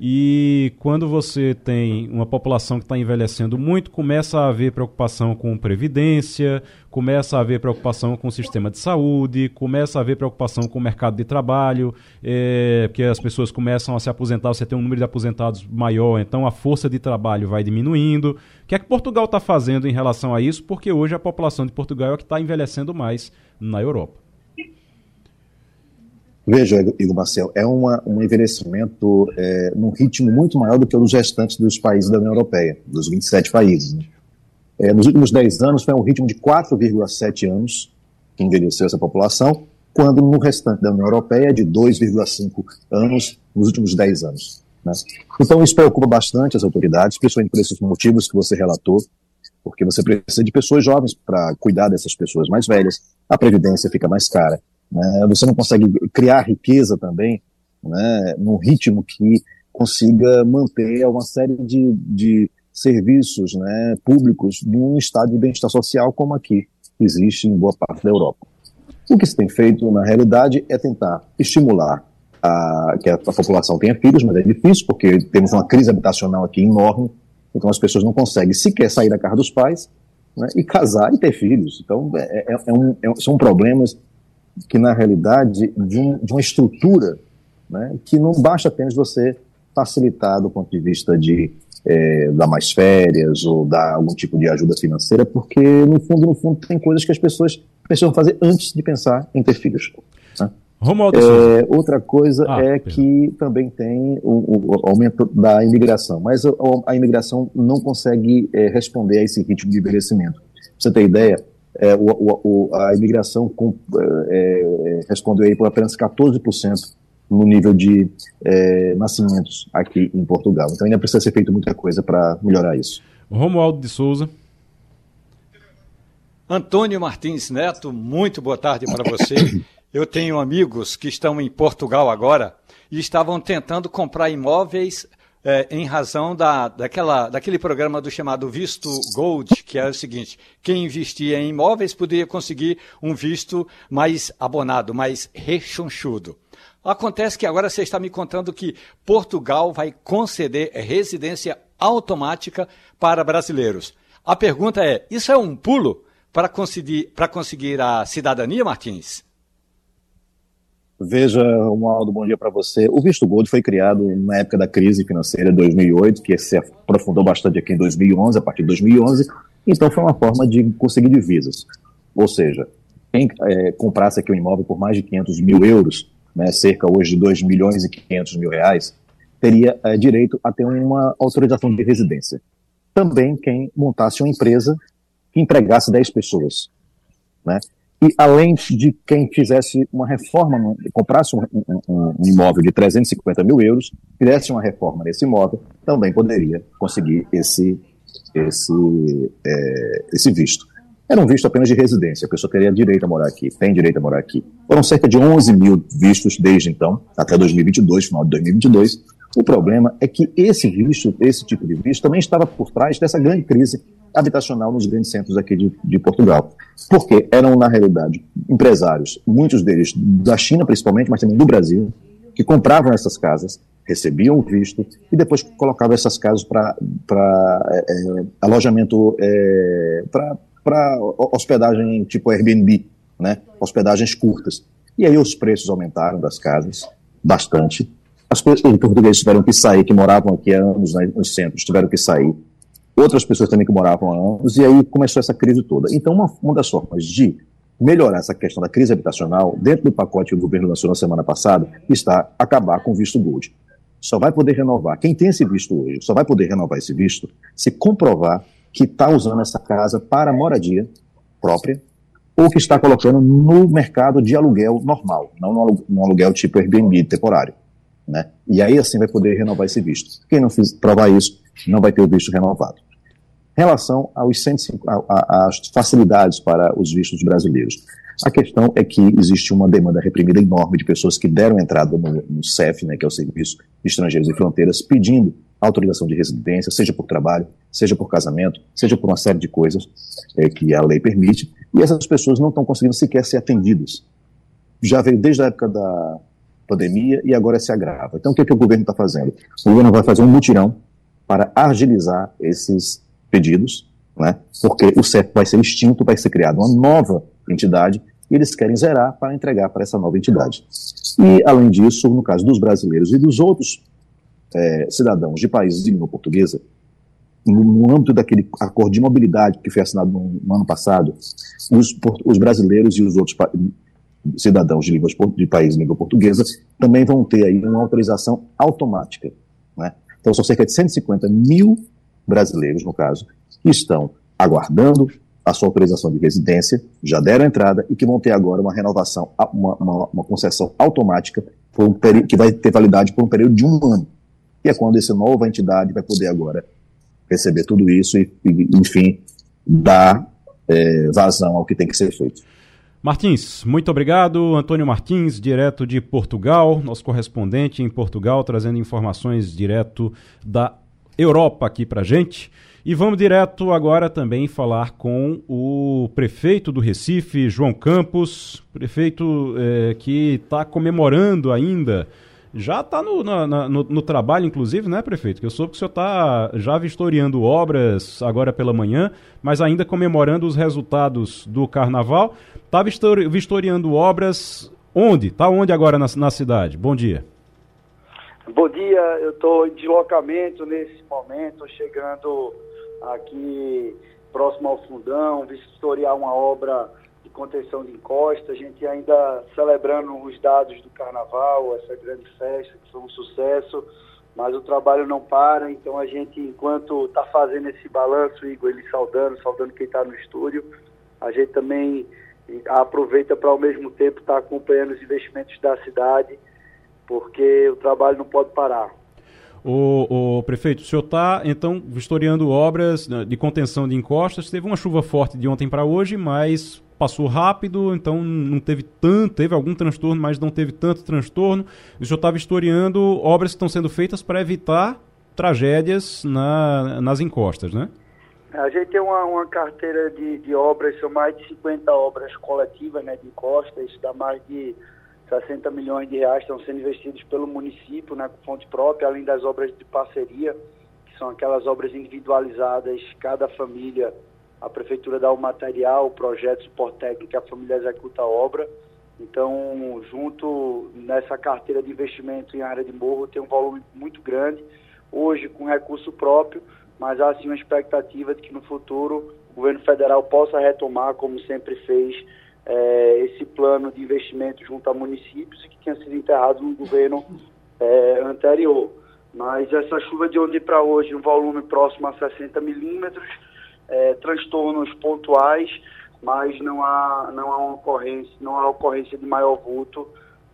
E quando você tem uma população que está envelhecendo muito, começa a haver preocupação com previdência, começa a haver preocupação com o sistema de saúde, começa a haver preocupação com o mercado de trabalho, é, porque as pessoas começam a se aposentar, você tem um número de aposentados maior, então a força de trabalho vai diminuindo. O que é que Portugal está fazendo em relação a isso? Porque hoje a população de Portugal é a que está envelhecendo mais na Europa. Veja, Igor Marcel, é uma, um envelhecimento é, num ritmo muito maior do que o dos restantes dos países da União Europeia, dos 27 países. Né? É, nos últimos 10 anos foi um ritmo de 4,7 anos que envelheceu essa população, quando no restante da União Europeia é de 2,5 anos nos últimos 10 anos. Né? Então isso preocupa bastante as autoridades, principalmente por esses motivos que você relatou, porque você precisa de pessoas jovens para cuidar dessas pessoas mais velhas, a previdência fica mais cara, né? Você não consegue criar riqueza também né, num ritmo que consiga manter uma série de, de serviços né, públicos num estado de bem-estar social como aqui existe em boa parte da Europa. O que se tem feito, na realidade, é tentar estimular a, que a, a população tenha filhos, mas é difícil porque temos uma crise habitacional aqui enorme, então as pessoas não conseguem sequer sair da casa dos pais né, e casar e ter filhos. Então é, é, é um, é, são problemas que, na realidade, de, um, de uma estrutura né, que não basta apenas você facilitar do ponto de vista de é, dar mais férias ou dar algum tipo de ajuda financeira, porque, no fundo, no fundo, tem coisas que as pessoas precisam fazer antes de pensar em ter filhos. Né? Romualdo é, outra coisa ah, é que também tem o, o, aumento da imigração, mas a, a imigração não consegue é, responder a esse ritmo de envelhecimento. Pra você ter ideia, é, o, o, a imigração com, é, é, respondeu aí por apenas 14% no nível de é, nascimentos aqui em Portugal. Então ainda precisa ser feito muita coisa para melhorar isso. Romualdo de Souza. Antônio Martins Neto, muito boa tarde para você. Eu tenho amigos que estão em Portugal agora e estavam tentando comprar imóveis é, em razão da, daquela, daquele programa do chamado visto Gold, que é o seguinte: quem investia em imóveis poderia conseguir um visto mais abonado, mais rechonchudo. Acontece que agora você está me contando que Portugal vai conceder residência automática para brasileiros. A pergunta é: isso é um pulo para conseguir, para conseguir a cidadania, Martins? Veja, Romualdo, bom dia para você. O Visto Gold foi criado na época da crise financeira de 2008, que se aprofundou bastante aqui em 2011, a partir de 2011. Então, foi uma forma de conseguir divisas. Ou seja, quem é, comprasse aqui um imóvel por mais de 500 mil euros, né, cerca hoje de 2 milhões e 500 mil reais, teria é, direito a ter uma autorização de residência. Também quem montasse uma empresa que empregasse 10 pessoas. Né? E além de quem fizesse uma reforma, comprasse um, um, um, imóvel de 350 mil euros, fizesse uma reforma nesse imóvel, também poderia conseguir esse, esse, é, esse visto. Era um visto apenas de residência, a pessoa teria direito a morar aqui, tem direito a morar aqui. Foram cerca de 11 mil vistos desde então, até 2022, final de 2022. O problema é que esse visto, esse tipo de visto, também estava por trás dessa grande crise habitacional nos grandes centros aqui de, de Portugal. Porque eram, na realidade, empresários, muitos deles da China principalmente, mas também do Brasil, que compravam essas casas, recebiam o visto e depois colocavam essas casas para é, é, alojamento, é, para hospedagem tipo Airbnb, né? hospedagens curtas. E aí os preços aumentaram das casas bastante. As pessoas, portugueses tiveram que sair, que moravam aqui há anos né, nos centros, tiveram que sair outras pessoas também que moravam há anos, e aí começou essa crise toda. Então, uma, uma das formas de melhorar essa questão da crise habitacional, dentro do pacote que o governo lançou na semana passada, está acabar com o visto gold. Só vai poder renovar, quem tem esse visto hoje, só vai poder renovar esse visto se comprovar que está usando essa casa para moradia própria ou que está colocando no mercado de aluguel normal, não no aluguel tipo Airbnb temporário. Né? E aí assim vai poder renovar esse visto. Quem não fiz, provar isso não vai ter o visto renovado relação aos 105, às facilidades para os vistos brasileiros. A questão é que existe uma demanda reprimida enorme de pessoas que deram entrada no, no CEF, né, que é o Serviço de Estrangeiros e Fronteiras, pedindo autorização de residência, seja por trabalho, seja por casamento, seja por uma série de coisas é, que a lei permite, e essas pessoas não estão conseguindo sequer ser atendidas. Já veio desde a época da, pandemia e agora se agrava. Então, o que, é que o governo está fazendo? O governo vai fazer um mutirão para agilizar esses pedidos, né? porque o CEP vai ser extinto, vai ser criada uma nova entidade e eles querem zerar para entregar para essa nova entidade. E, além disso, no caso dos brasileiros e dos outros é, cidadãos de países de língua portuguesa, no, no, âmbito daquele acordo de mobilidade que foi assinado no, no ano passado, os, os, brasileiros e os outros cidadãos de, línguas, de países de língua portuguesa também vão ter aí uma autorização automática. Né? Então, são cerca de 150 mil brasileiros, no caso, que estão aguardando a sua autorização de residência, já deram entrada e que vão ter agora uma renovação, uma, uma, uma concessão automática um que vai ter validade por um período de um ano. E é quando essa nova entidade vai poder agora receber tudo isso e, e enfim, dar é, vazão ao que tem que ser feito. Martins, muito obrigado. Antônio Martins, direto de Portugal, nosso correspondente em Portugal, trazendo informações direto da Europa aqui para gente. E vamos direto agora também falar com o prefeito do Recife, João Campos, prefeito é, que está comemorando ainda. Já está no, no, no, trabalho, inclusive, né, prefeito? Que eu soube que o senhor está já vistoriando obras agora pela manhã, mas ainda comemorando os resultados do carnaval. Está vistoriando obras onde? Está onde agora na, na cidade? Bom dia. Bom dia, eu estou em deslocamento nesse momento, chegando aqui próximo ao fundão, vistoriar uma obra contenção de encosta, a gente ainda celebrando os dados do carnaval, essa grande festa que foi um sucesso, mas o trabalho não para, então a gente, enquanto está fazendo esse balanço, Igor, ele saudando, saudando quem está no estúdio, a gente também aproveita para ao mesmo tempo estar tá acompanhando os investimentos da cidade, porque o trabalho não pode parar. O, o, prefeito, o senhor está, então, vistoriando obras né, de contenção de encostas. Teve uma chuva forte de ontem para hoje, mas passou rápido, então não teve tanto, teve algum transtorno, mas não teve tanto transtorno. O senhor está vistoriando obras que estão sendo feitas para evitar tragédias na, nas encostas, né? A gente tem uma, uma carteira de, de obras, são mais de 50 obras coletivas né, de encostas, dá mais de 60 milhões de reais estão sendo investidos pelo município, né, com fonte própria, além das obras de parceria, que são aquelas obras individualizadas, cada família, a prefeitura dá o material, o projeto, o suporte técnico, a família executa a obra. Então, junto nessa carteira de investimento em área de morro, tem um volume muito grande, hoje com recurso próprio, mas há sim uma expectativa de que no futuro o governo federal possa retomar, como sempre fez, é, esse plano de investimento junto a municípios que tinha sido enterrado no governo é, anterior. Mas essa chuva de ontem para hoje, um volume próximo a 60 milímetros, é, transtornos pontuais, mas não há, não há ocorrência, não há ocorrência de maior vulto,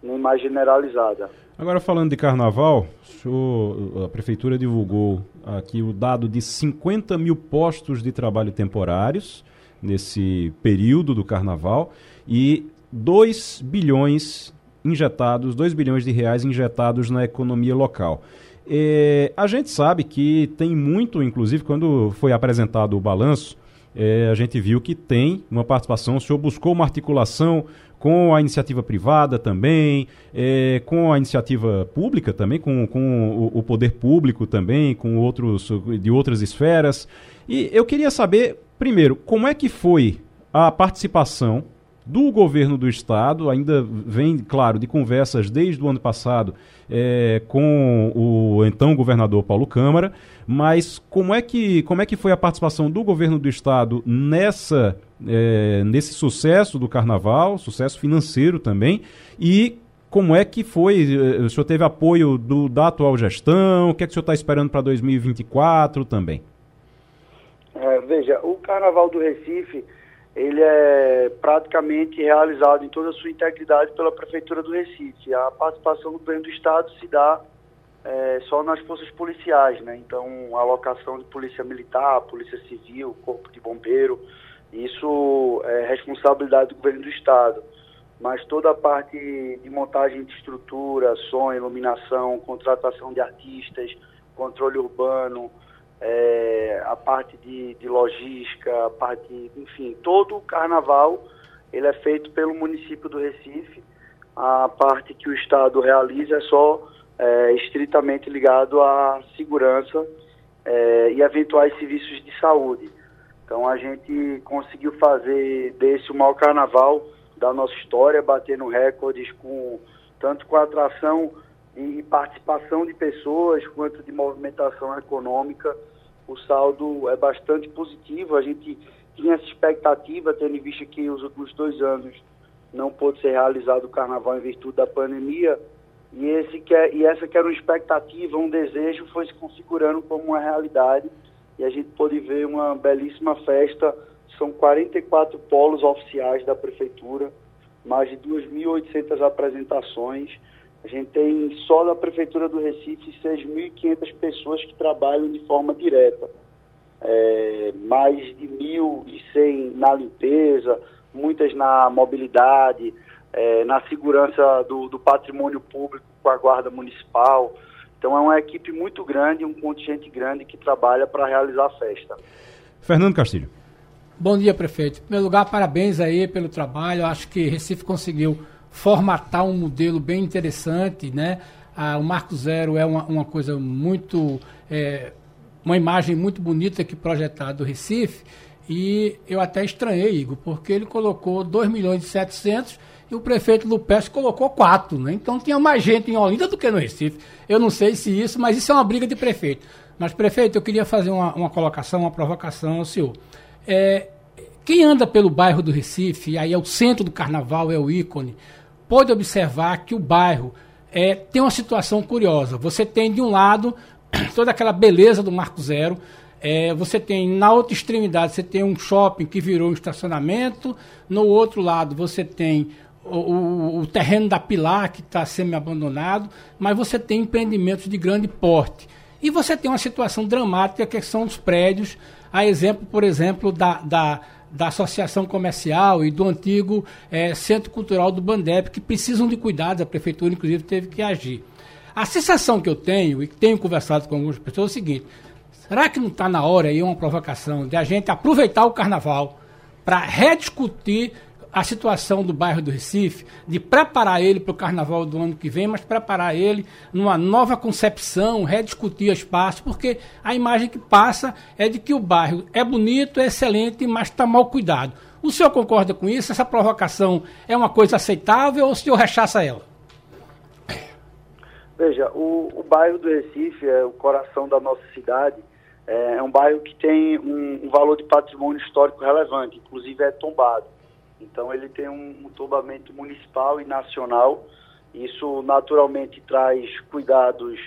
nem mais generalizada. Agora falando de carnaval, senhor, a prefeitura divulgou aqui o dado de 50 mil postos de trabalho temporários nesse período do carnaval e 2 bilhões injetados, 2 bilhões de reais injetados na economia local. É, a gente sabe que tem muito, inclusive, quando foi apresentado o balanço, é, a gente viu que tem uma participação, o senhor buscou uma articulação com a iniciativa privada também, é, com a iniciativa pública também, com, com o, o, poder público também, com outros de outras esferas. E eu queria saber Primeiro, como é que foi a participação do governo do estado, ainda vem, claro, de conversas desde o ano passado é, com o então governador Paulo Câmara, mas como é que, como é que foi a participação do governo do estado nessa, é, nesse sucesso do carnaval, sucesso financeiro também, e como é que foi? É, o senhor teve apoio do, da atual gestão? O que é que o senhor está esperando para 2024 também? É, veja, o Carnaval do Recife, ele é praticamente realizado em toda a sua integridade pela Prefeitura do Recife. A participação do governo do Estado se dá é, só nas forças policiais, né? Então, a alocação de polícia militar, polícia civil, corpo de bombeiro, isso é responsabilidade do governo do Estado. Mas toda a parte de montagem de estrutura, som, iluminação, contratação de artistas, controle urbano, é, a parte de, de logística, a parte, enfim, todo o carnaval ele é feito pelo município do Recife, a parte que o Estado realiza é só é, estritamente ligado à segurança é, e eventuais serviços de saúde. Então a gente conseguiu fazer desse o maior carnaval da nossa história, batendo recordes com tanto com a atração e participação de pessoas quanto de movimentação econômica. O saldo é bastante positivo. A gente tinha essa expectativa, tendo em vista que os últimos dois anos não pôde ser realizado o carnaval em virtude da pandemia. E, esse que é, e essa que era uma expectativa, um desejo, foi se configurando como uma realidade. E a gente pôde ver uma belíssima festa. São 44 polos oficiais da prefeitura, mais de 2.800 apresentações. A gente tem só da prefeitura do Recife 6.500 pessoas que trabalham de forma direta. É, mais de 1.100 na limpeza, muitas na mobilidade, é, na segurança do, do, patrimônio público com a Guarda Municipal. Então é uma equipe muito grande, um contingente grande que trabalha para realizar a festa. Fernando Castilho. Bom dia, prefeito. Em primeiro lugar, parabéns aí pelo trabalho. Acho que Recife conseguiu formatar um modelo bem interessante, né? Ah, o Marco Zero é uma, uma coisa muito. É, uma imagem muito bonita aqui projetada do Recife e eu até estranhei, Igor, porque ele colocou 2 milhões e 700 e o prefeito Lupes colocou 4, né? Então tinha mais gente em Olinda do que no Recife. Eu não sei se isso, mas isso é uma briga de prefeito. Mas, prefeito, eu queria fazer uma, uma colocação, uma provocação ao senhor. É, quem anda pelo bairro do Recife, aí é o centro do carnaval, é o ícone, pode observar que o bairro é, tem uma situação curiosa. Você tem, de um lado, toda aquela beleza do Marco Zero, é, você tem, na outra extremidade, você tem um shopping que virou um estacionamento, no outro lado você tem o, o, o terreno da Pilar, que está semi-abandonado, mas você tem empreendimentos de grande porte. E você tem uma situação dramática que são os prédios, a exemplo, por exemplo, da, da, da Associação Comercial e do antigo é, Centro Cultural do Bandep, que precisam de cuidados, a Prefeitura, inclusive, teve que agir. A sensação que eu tenho, e tenho conversado com algumas pessoas, é o seguinte: Será que não está na hora aí uma provocação de a gente aproveitar o carnaval para rediscutir a situação do bairro do Recife, de preparar ele para o carnaval do ano que vem, mas preparar ele numa nova concepção, rediscutir espaço, porque a imagem que passa é de que o bairro é bonito, é excelente, mas está mal cuidado. O senhor concorda com isso? Essa provocação é uma coisa aceitável ou o senhor rechaça ela? Veja, o, o bairro do Recife é o coração da nossa cidade é, é um bairro que tem um, um, valor de patrimônio histórico relevante, inclusive é tombado. Então ele tem um, um municipal e nacional. Isso naturalmente traz cuidados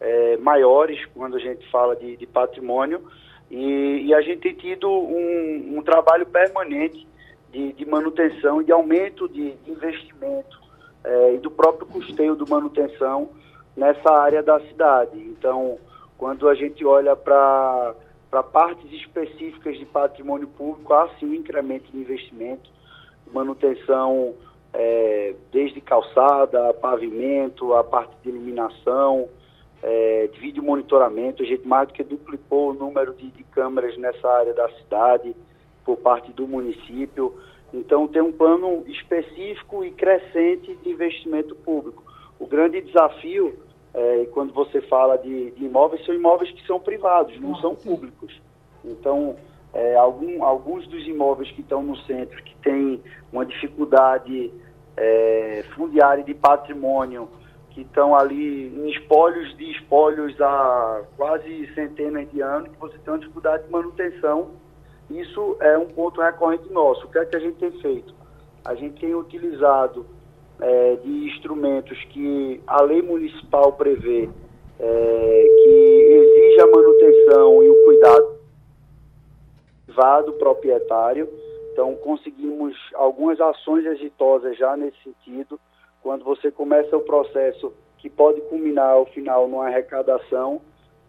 é, maiores quando a gente fala de, de patrimônio. E, e, a gente tem tido um, um trabalho permanente de, de, manutenção e de aumento de, de investimento é, e do próprio custeio do manutenção nessa área da cidade. Então, quando a gente olha para partes específicas de patrimônio público, há sim um incremento de investimento, manutenção é, desde calçada, pavimento, a parte de iluminação, é, de vídeo monitoramento. A gente mais do que duplicou o número de, de câmeras nessa área da cidade por parte do município. Então, tem um plano específico e crescente de investimento público. O grande desafio é, quando você fala de, de, imóveis, são imóveis que são privados, não são públicos. Então, é, algum, alguns dos imóveis que estão no centro, que têm uma dificuldade é, fundiária de patrimônio, que estão ali em espólios de espólios há quase centenas de anos, que você tem uma dificuldade de manutenção. Isso é um ponto recorrente nosso. O que é que a gente tem feito? A gente tem utilizado é, de instrumentos que a lei municipal prevê, é, que exige a manutenção e o cuidado privado proprietário. Então, conseguimos algumas ações exitosas já nesse sentido. Quando você começa o processo que pode culminar ao final numa arrecadação,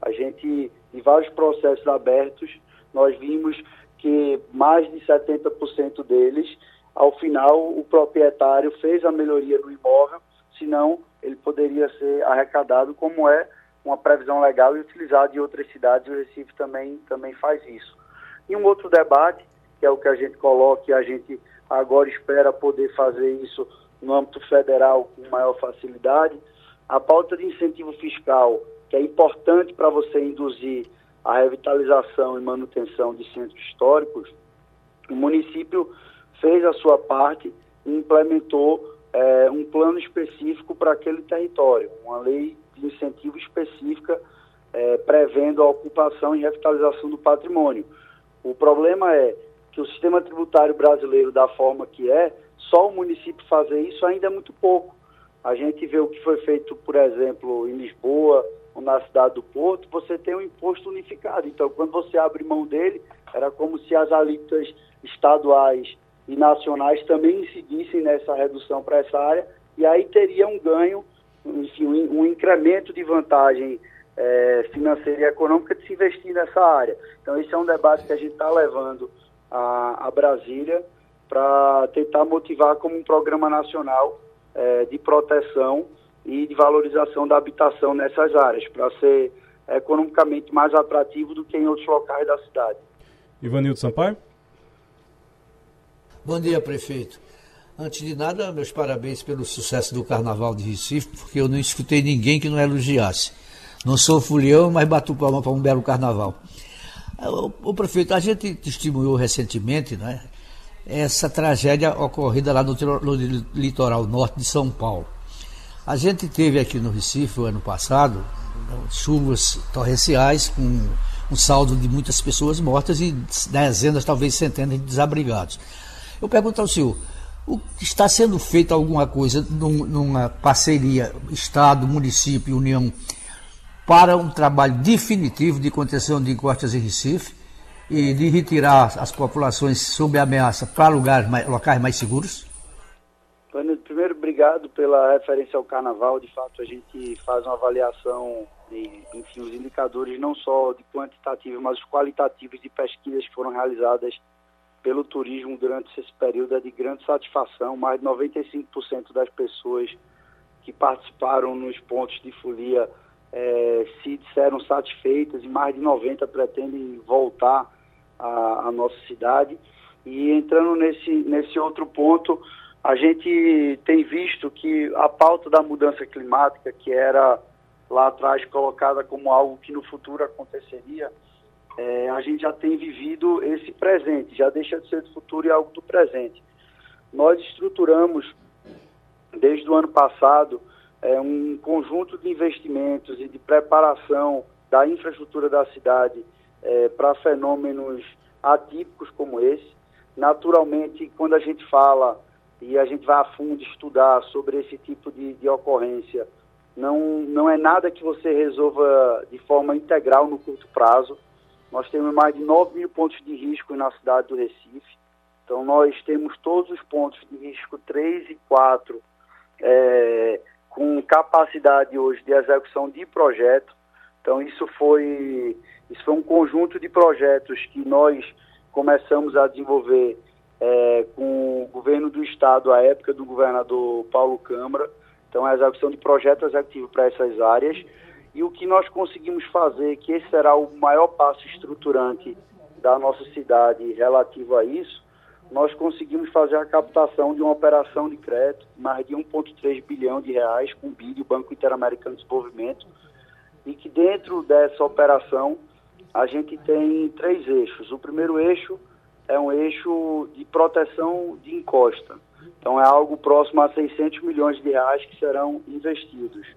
a gente, em vários processos abertos, nós vimos que mais de 70% deles ao final o proprietário fez a melhoria no imóvel, senão ele poderia ser arrecadado, como é uma previsão legal e utilizado em outras cidades, o Recife também, também faz isso. E um outro debate, que é o que a gente coloca e a gente agora espera poder fazer isso no âmbito federal com maior facilidade. A pauta de incentivo fiscal, que é importante para você induzir a revitalização e manutenção de centros históricos, o município fez a sua parte e implementou é, um plano específico para aquele território, uma lei de incentivo específica é, prevendo a ocupação e revitalização do patrimônio. O problema é que o sistema tributário brasileiro, da forma que é, só o município fazer isso ainda é muito pouco. A gente vê o que foi feito, por exemplo, em Lisboa ou na cidade do Porto, você tem um imposto unificado. Então, quando você abre mão dele, era como se as alíquotas estaduais e nacionais também incidissem nessa redução para essa área, e aí teria um ganho, enfim, um, incremento de vantagem é, financeira e econômica de se investir nessa área. Então, esse é um debate que a gente está levando a, a Brasília para tentar motivar como um programa nacional é, de proteção e de valorização da habitação nessas áreas, para ser economicamente mais atrativo do que em outros locais da cidade. Ivanildo Sampaio? Bom dia, prefeito. Antes de nada, meus parabéns pelo sucesso do Carnaval de Recife, porque eu não escutei ninguém que não elogiasse. Não sou fulião, mas bato palma para um belo carnaval. O, o, prefeito, a gente testemunhou recentemente né, essa tragédia ocorrida lá no, no, litoral norte de São Paulo. A gente teve aqui no Recife, o ano passado, chuvas torrenciais com um saldo de muitas pessoas mortas e dezenas, talvez centenas de desabrigados. Eu pergunto ao senhor, está sendo feito alguma coisa num, numa parceria Estado, município União para um trabalho definitivo de contenção de encostas em Recife e de retirar as populações sob ameaça para lugares mais, locais mais seguros? Primeiro, obrigado pela referência ao Carnaval. De fato, a gente faz uma avaliação, de, enfim, os indicadores não só de quantitativos, mas os qualitativos de pesquisas que foram realizadas pelo turismo durante esse período é de grande satisfação. Mais de 95% das pessoas que participaram nos pontos de folia é, se disseram satisfeitas e mais de 90 pretendem voltar à, nossa cidade. E entrando nesse, nesse outro ponto, a gente tem visto que a pauta da mudança climática, que era lá atrás colocada como algo que no futuro aconteceria, é, a gente já tem vivido esse presente, já deixa de ser do futuro e algo do presente. Nós estruturamos, desde o ano passado, é, um conjunto de investimentos e de preparação da infraestrutura da cidade é, para fenômenos atípicos como esse. Naturalmente, quando a gente fala e a gente vai a fundo estudar sobre esse tipo de, de ocorrência, não, não é nada que você resolva de forma integral no curto prazo nós temos mais de 9 mil pontos de risco na cidade do Recife. Então, nós temos todos os pontos de risco 3 e 4 é, com capacidade hoje de execução de projeto. Então, isso foi, isso foi um conjunto de projetos que nós começamos a desenvolver é, com o governo do estado, à época do governador Paulo Câmara. Então, a execução de projeto executivo para essas áreas. E o que nós conseguimos fazer, que esse será o maior passo estruturante da nossa cidade relativo a isso, nós conseguimos fazer a captação de uma operação de crédito, mais de 1,3 bilhão de reais, com o BID, o Banco Interamericano de Desenvolvimento, e que dentro dessa operação a gente tem três eixos. O primeiro eixo é um eixo de proteção de encosta. Então é algo próximo a 600 milhões de reais que serão investidos.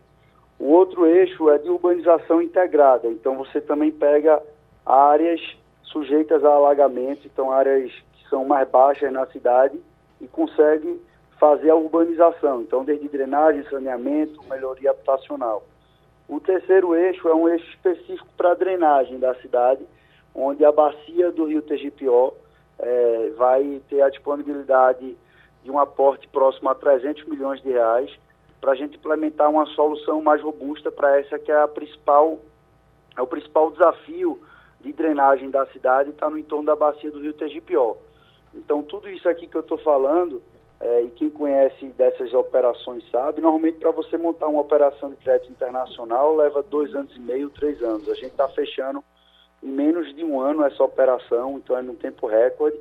O outro eixo é de urbanização integrada, então você também pega áreas sujeitas a alagamento, então áreas são mais baixas na cidade e consegue fazer a urbanização, então desde drenagem, saneamento, melhoria habitacional. O terceiro eixo é um eixo específico para drenagem da cidade, onde a bacia do rio Tegipió é, vai ter a disponibilidade de um aporte próximo a 300 milhões de reais para a gente implementar uma solução mais robusta para essa que é a principal é o principal desafio de drenagem da cidade está no entorno da bacia do Rio Tegipió. Então tudo isso aqui que eu estou falando é, e quem conhece dessas operações sabe, normalmente para você montar uma operação de crédito internacional leva dois anos e meio, três anos. A gente está fechando em menos de um ano essa operação, então é num tempo recorde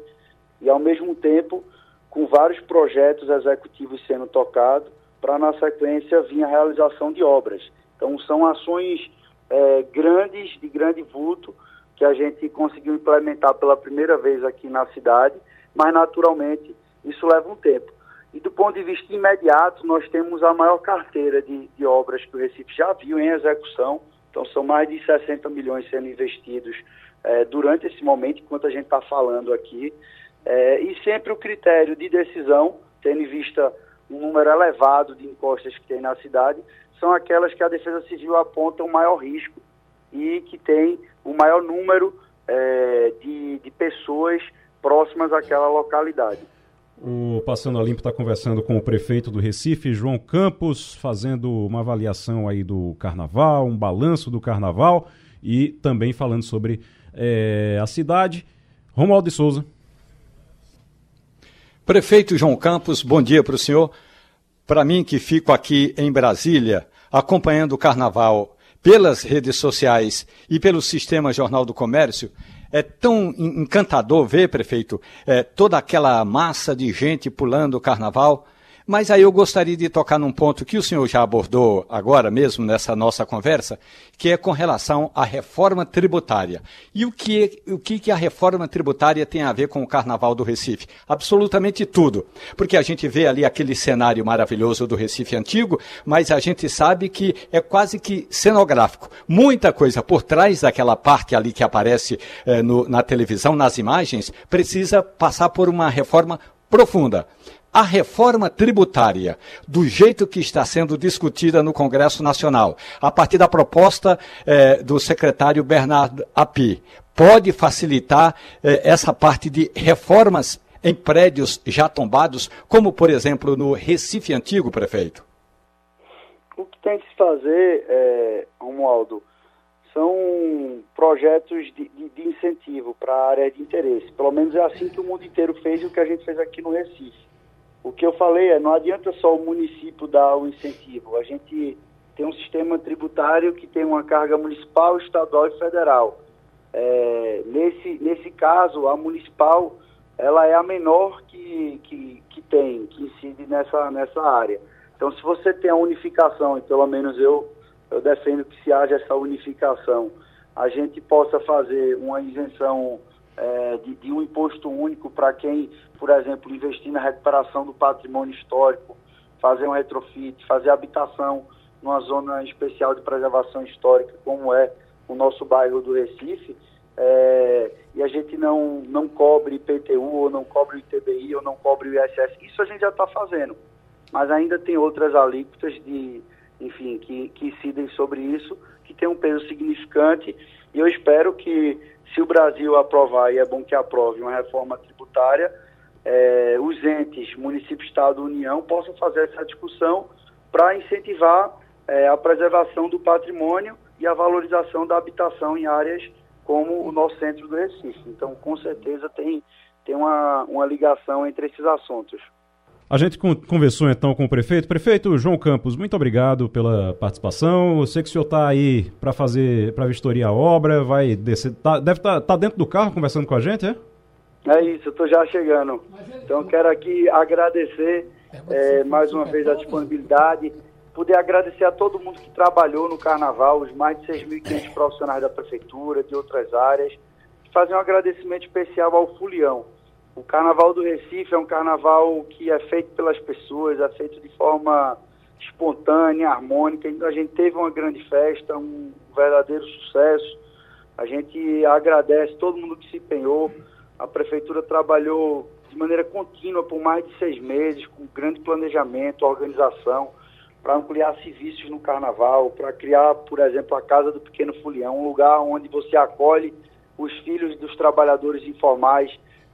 e ao mesmo tempo com vários projetos executivos sendo tocados, para na sequência vir a realização de obras. Então são ações é, grandes, de grande vulto, que a gente conseguiu implementar pela primeira vez aqui na cidade, mas naturalmente isso leva um tempo. E do ponto de vista imediato, nós temos a maior carteira de, de obras que o Recife já viu em execução, então são mais de 60 milhões sendo investidos é, durante esse momento, enquanto a gente está falando aqui, é, e sempre o critério de decisão, tendo em vista um número elevado de encostas que tem na cidade, são aquelas que a Defesa Civil aponta o maior risco e que tem o maior número é, de, de pessoas próximas àquela localidade. O Passando a Limpo está conversando com o prefeito do Recife, João Campos, fazendo uma avaliação aí do carnaval, um balanço do carnaval e também falando sobre é, a cidade. Romualdo de Souza. Prefeito João Campos, bom dia para o senhor. Para mim, que fico aqui em Brasília, acompanhando o carnaval pelas redes sociais e pelo sistema Jornal do Comércio, é tão encantador ver, prefeito, é, toda aquela massa de gente pulando o carnaval. Mas aí eu gostaria de tocar num ponto que o senhor já abordou agora mesmo nessa nossa conversa, que é com relação à reforma tributária. E o que, o que, que a reforma tributária tem a ver com o Carnaval do Recife? Absolutamente tudo. Porque a gente vê ali aquele cenário maravilhoso do Recife antigo, mas a gente sabe que é quase que cenográfico. Muita coisa por trás daquela parte ali que aparece eh, no, na televisão, nas imagens, precisa passar por uma reforma profunda a reforma tributária, do jeito que está sendo discutida no Congresso Nacional, a partir da proposta eh, do secretário Bernardo Api, pode facilitar eh, essa parte de reformas em prédios já tombados, como, por exemplo, no Recife Antigo, prefeito? O que tem que se fazer, é, Romualdo, são projetos de, de, de incentivo para a área de interesse. Pelo menos é assim que o mundo inteiro fez e o que a gente fez aqui no Recife. O que eu falei é, não adianta só o município dar o incentivo. A gente tem um sistema tributário que tem uma carga municipal, estadual e federal. É, nesse, nesse caso, a municipal ela é a menor que, que, que tem, que incide nessa, nessa área. Então, se você tem a unificação, e pelo menos eu, eu defendo que se haja essa unificação, a gente possa fazer uma isenção é, de, de, um imposto único para quem, por exemplo, investir na recuperação do patrimônio histórico, fazer um retrofit, fazer habitação numa zona especial de preservação histórica, como é o nosso bairro do Recife, é, e a gente não, não cobre IPTU, ou não cobre o ITBI, ou não cobre o ISS. Isso a gente já está fazendo. Mas ainda tem outras alíquotas de, enfim, que, que incidem sobre isso, que tem um peso significante, e eu espero que se o Brasil aprovar, e é bom que aprove, uma reforma tributária, é, os entes, município, Estado, União, possam fazer essa discussão para incentivar é, a preservação do patrimônio e a valorização da habitação em áreas como o nosso centro do Recife. Então, com certeza, tem, tem uma, uma ligação entre esses assuntos. A gente conversou então com o prefeito. Prefeito João Campos, muito obrigado pela participação. Eu sei que o senhor está aí para fazer, para vistoriar a obra, vai descer. Tá, deve estar tá, tá dentro do carro conversando com a gente, é? É isso, eu estou já chegando. Então quero aqui agradecer é, mais uma vez a disponibilidade, poder agradecer a todo mundo que trabalhou no carnaval, os mais de 6.500 profissionais da prefeitura, de outras áreas. Fazer um agradecimento especial ao Fulião o Carnaval do Recife é um carnaval que é feito pelas pessoas, é feito de forma espontânea, harmônica. Então a gente teve uma grande festa, um verdadeiro sucesso. A gente agradece todo mundo que se empenhou. A prefeitura trabalhou de maneira contínua por mais de seis meses, com grande planejamento, organização, para ampliar serviços no carnaval, para criar, por exemplo, a Casa do Pequeno Fulião, um lugar onde você acolhe os filhos dos trabalhadores informais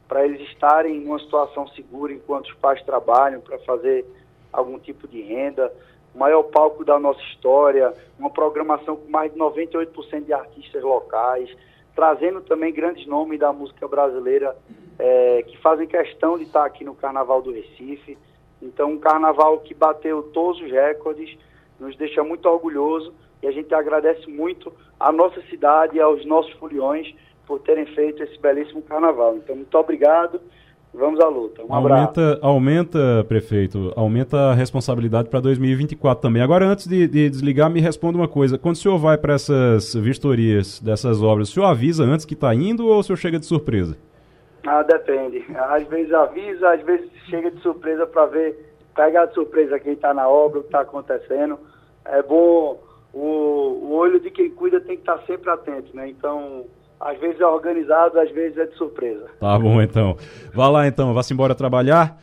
para eles estarem em uma situação segura enquanto os pais trabalham, para fazer algum tipo de renda. O maior palco da nossa história, uma programação com mais de 98% de artistas locais, trazendo também grandes nomes da música brasileira é, que fazem questão de estar aqui no Carnaval do Recife. Então, um carnaval que bateu todos os recordes, nos deixa muito orgulhoso e a gente agradece muito à nossa cidade e aos nossos foliões por terem feito esse belíssimo carnaval. Então, muito obrigado Vamos à luta. Um aumenta, abraço. aumenta, prefeito, aumenta a responsabilidade para 2024 também. Agora, antes de, de, desligar, me responda uma coisa. Quando o senhor vai para essas vistorias dessas obras, o senhor avisa antes que está indo ou o senhor chega de surpresa? Ah, depende. Às vezes avisa, às vezes chega de surpresa para ver, pegar de surpresa quem está na obra, o que está acontecendo. É bom, o, o olho de quem cuida tem que estar tá sempre atento, né? Então, às vezes é organizado, às vezes é de surpresa. Tá bom, então. Vá lá, então. Vá-se embora trabalhar.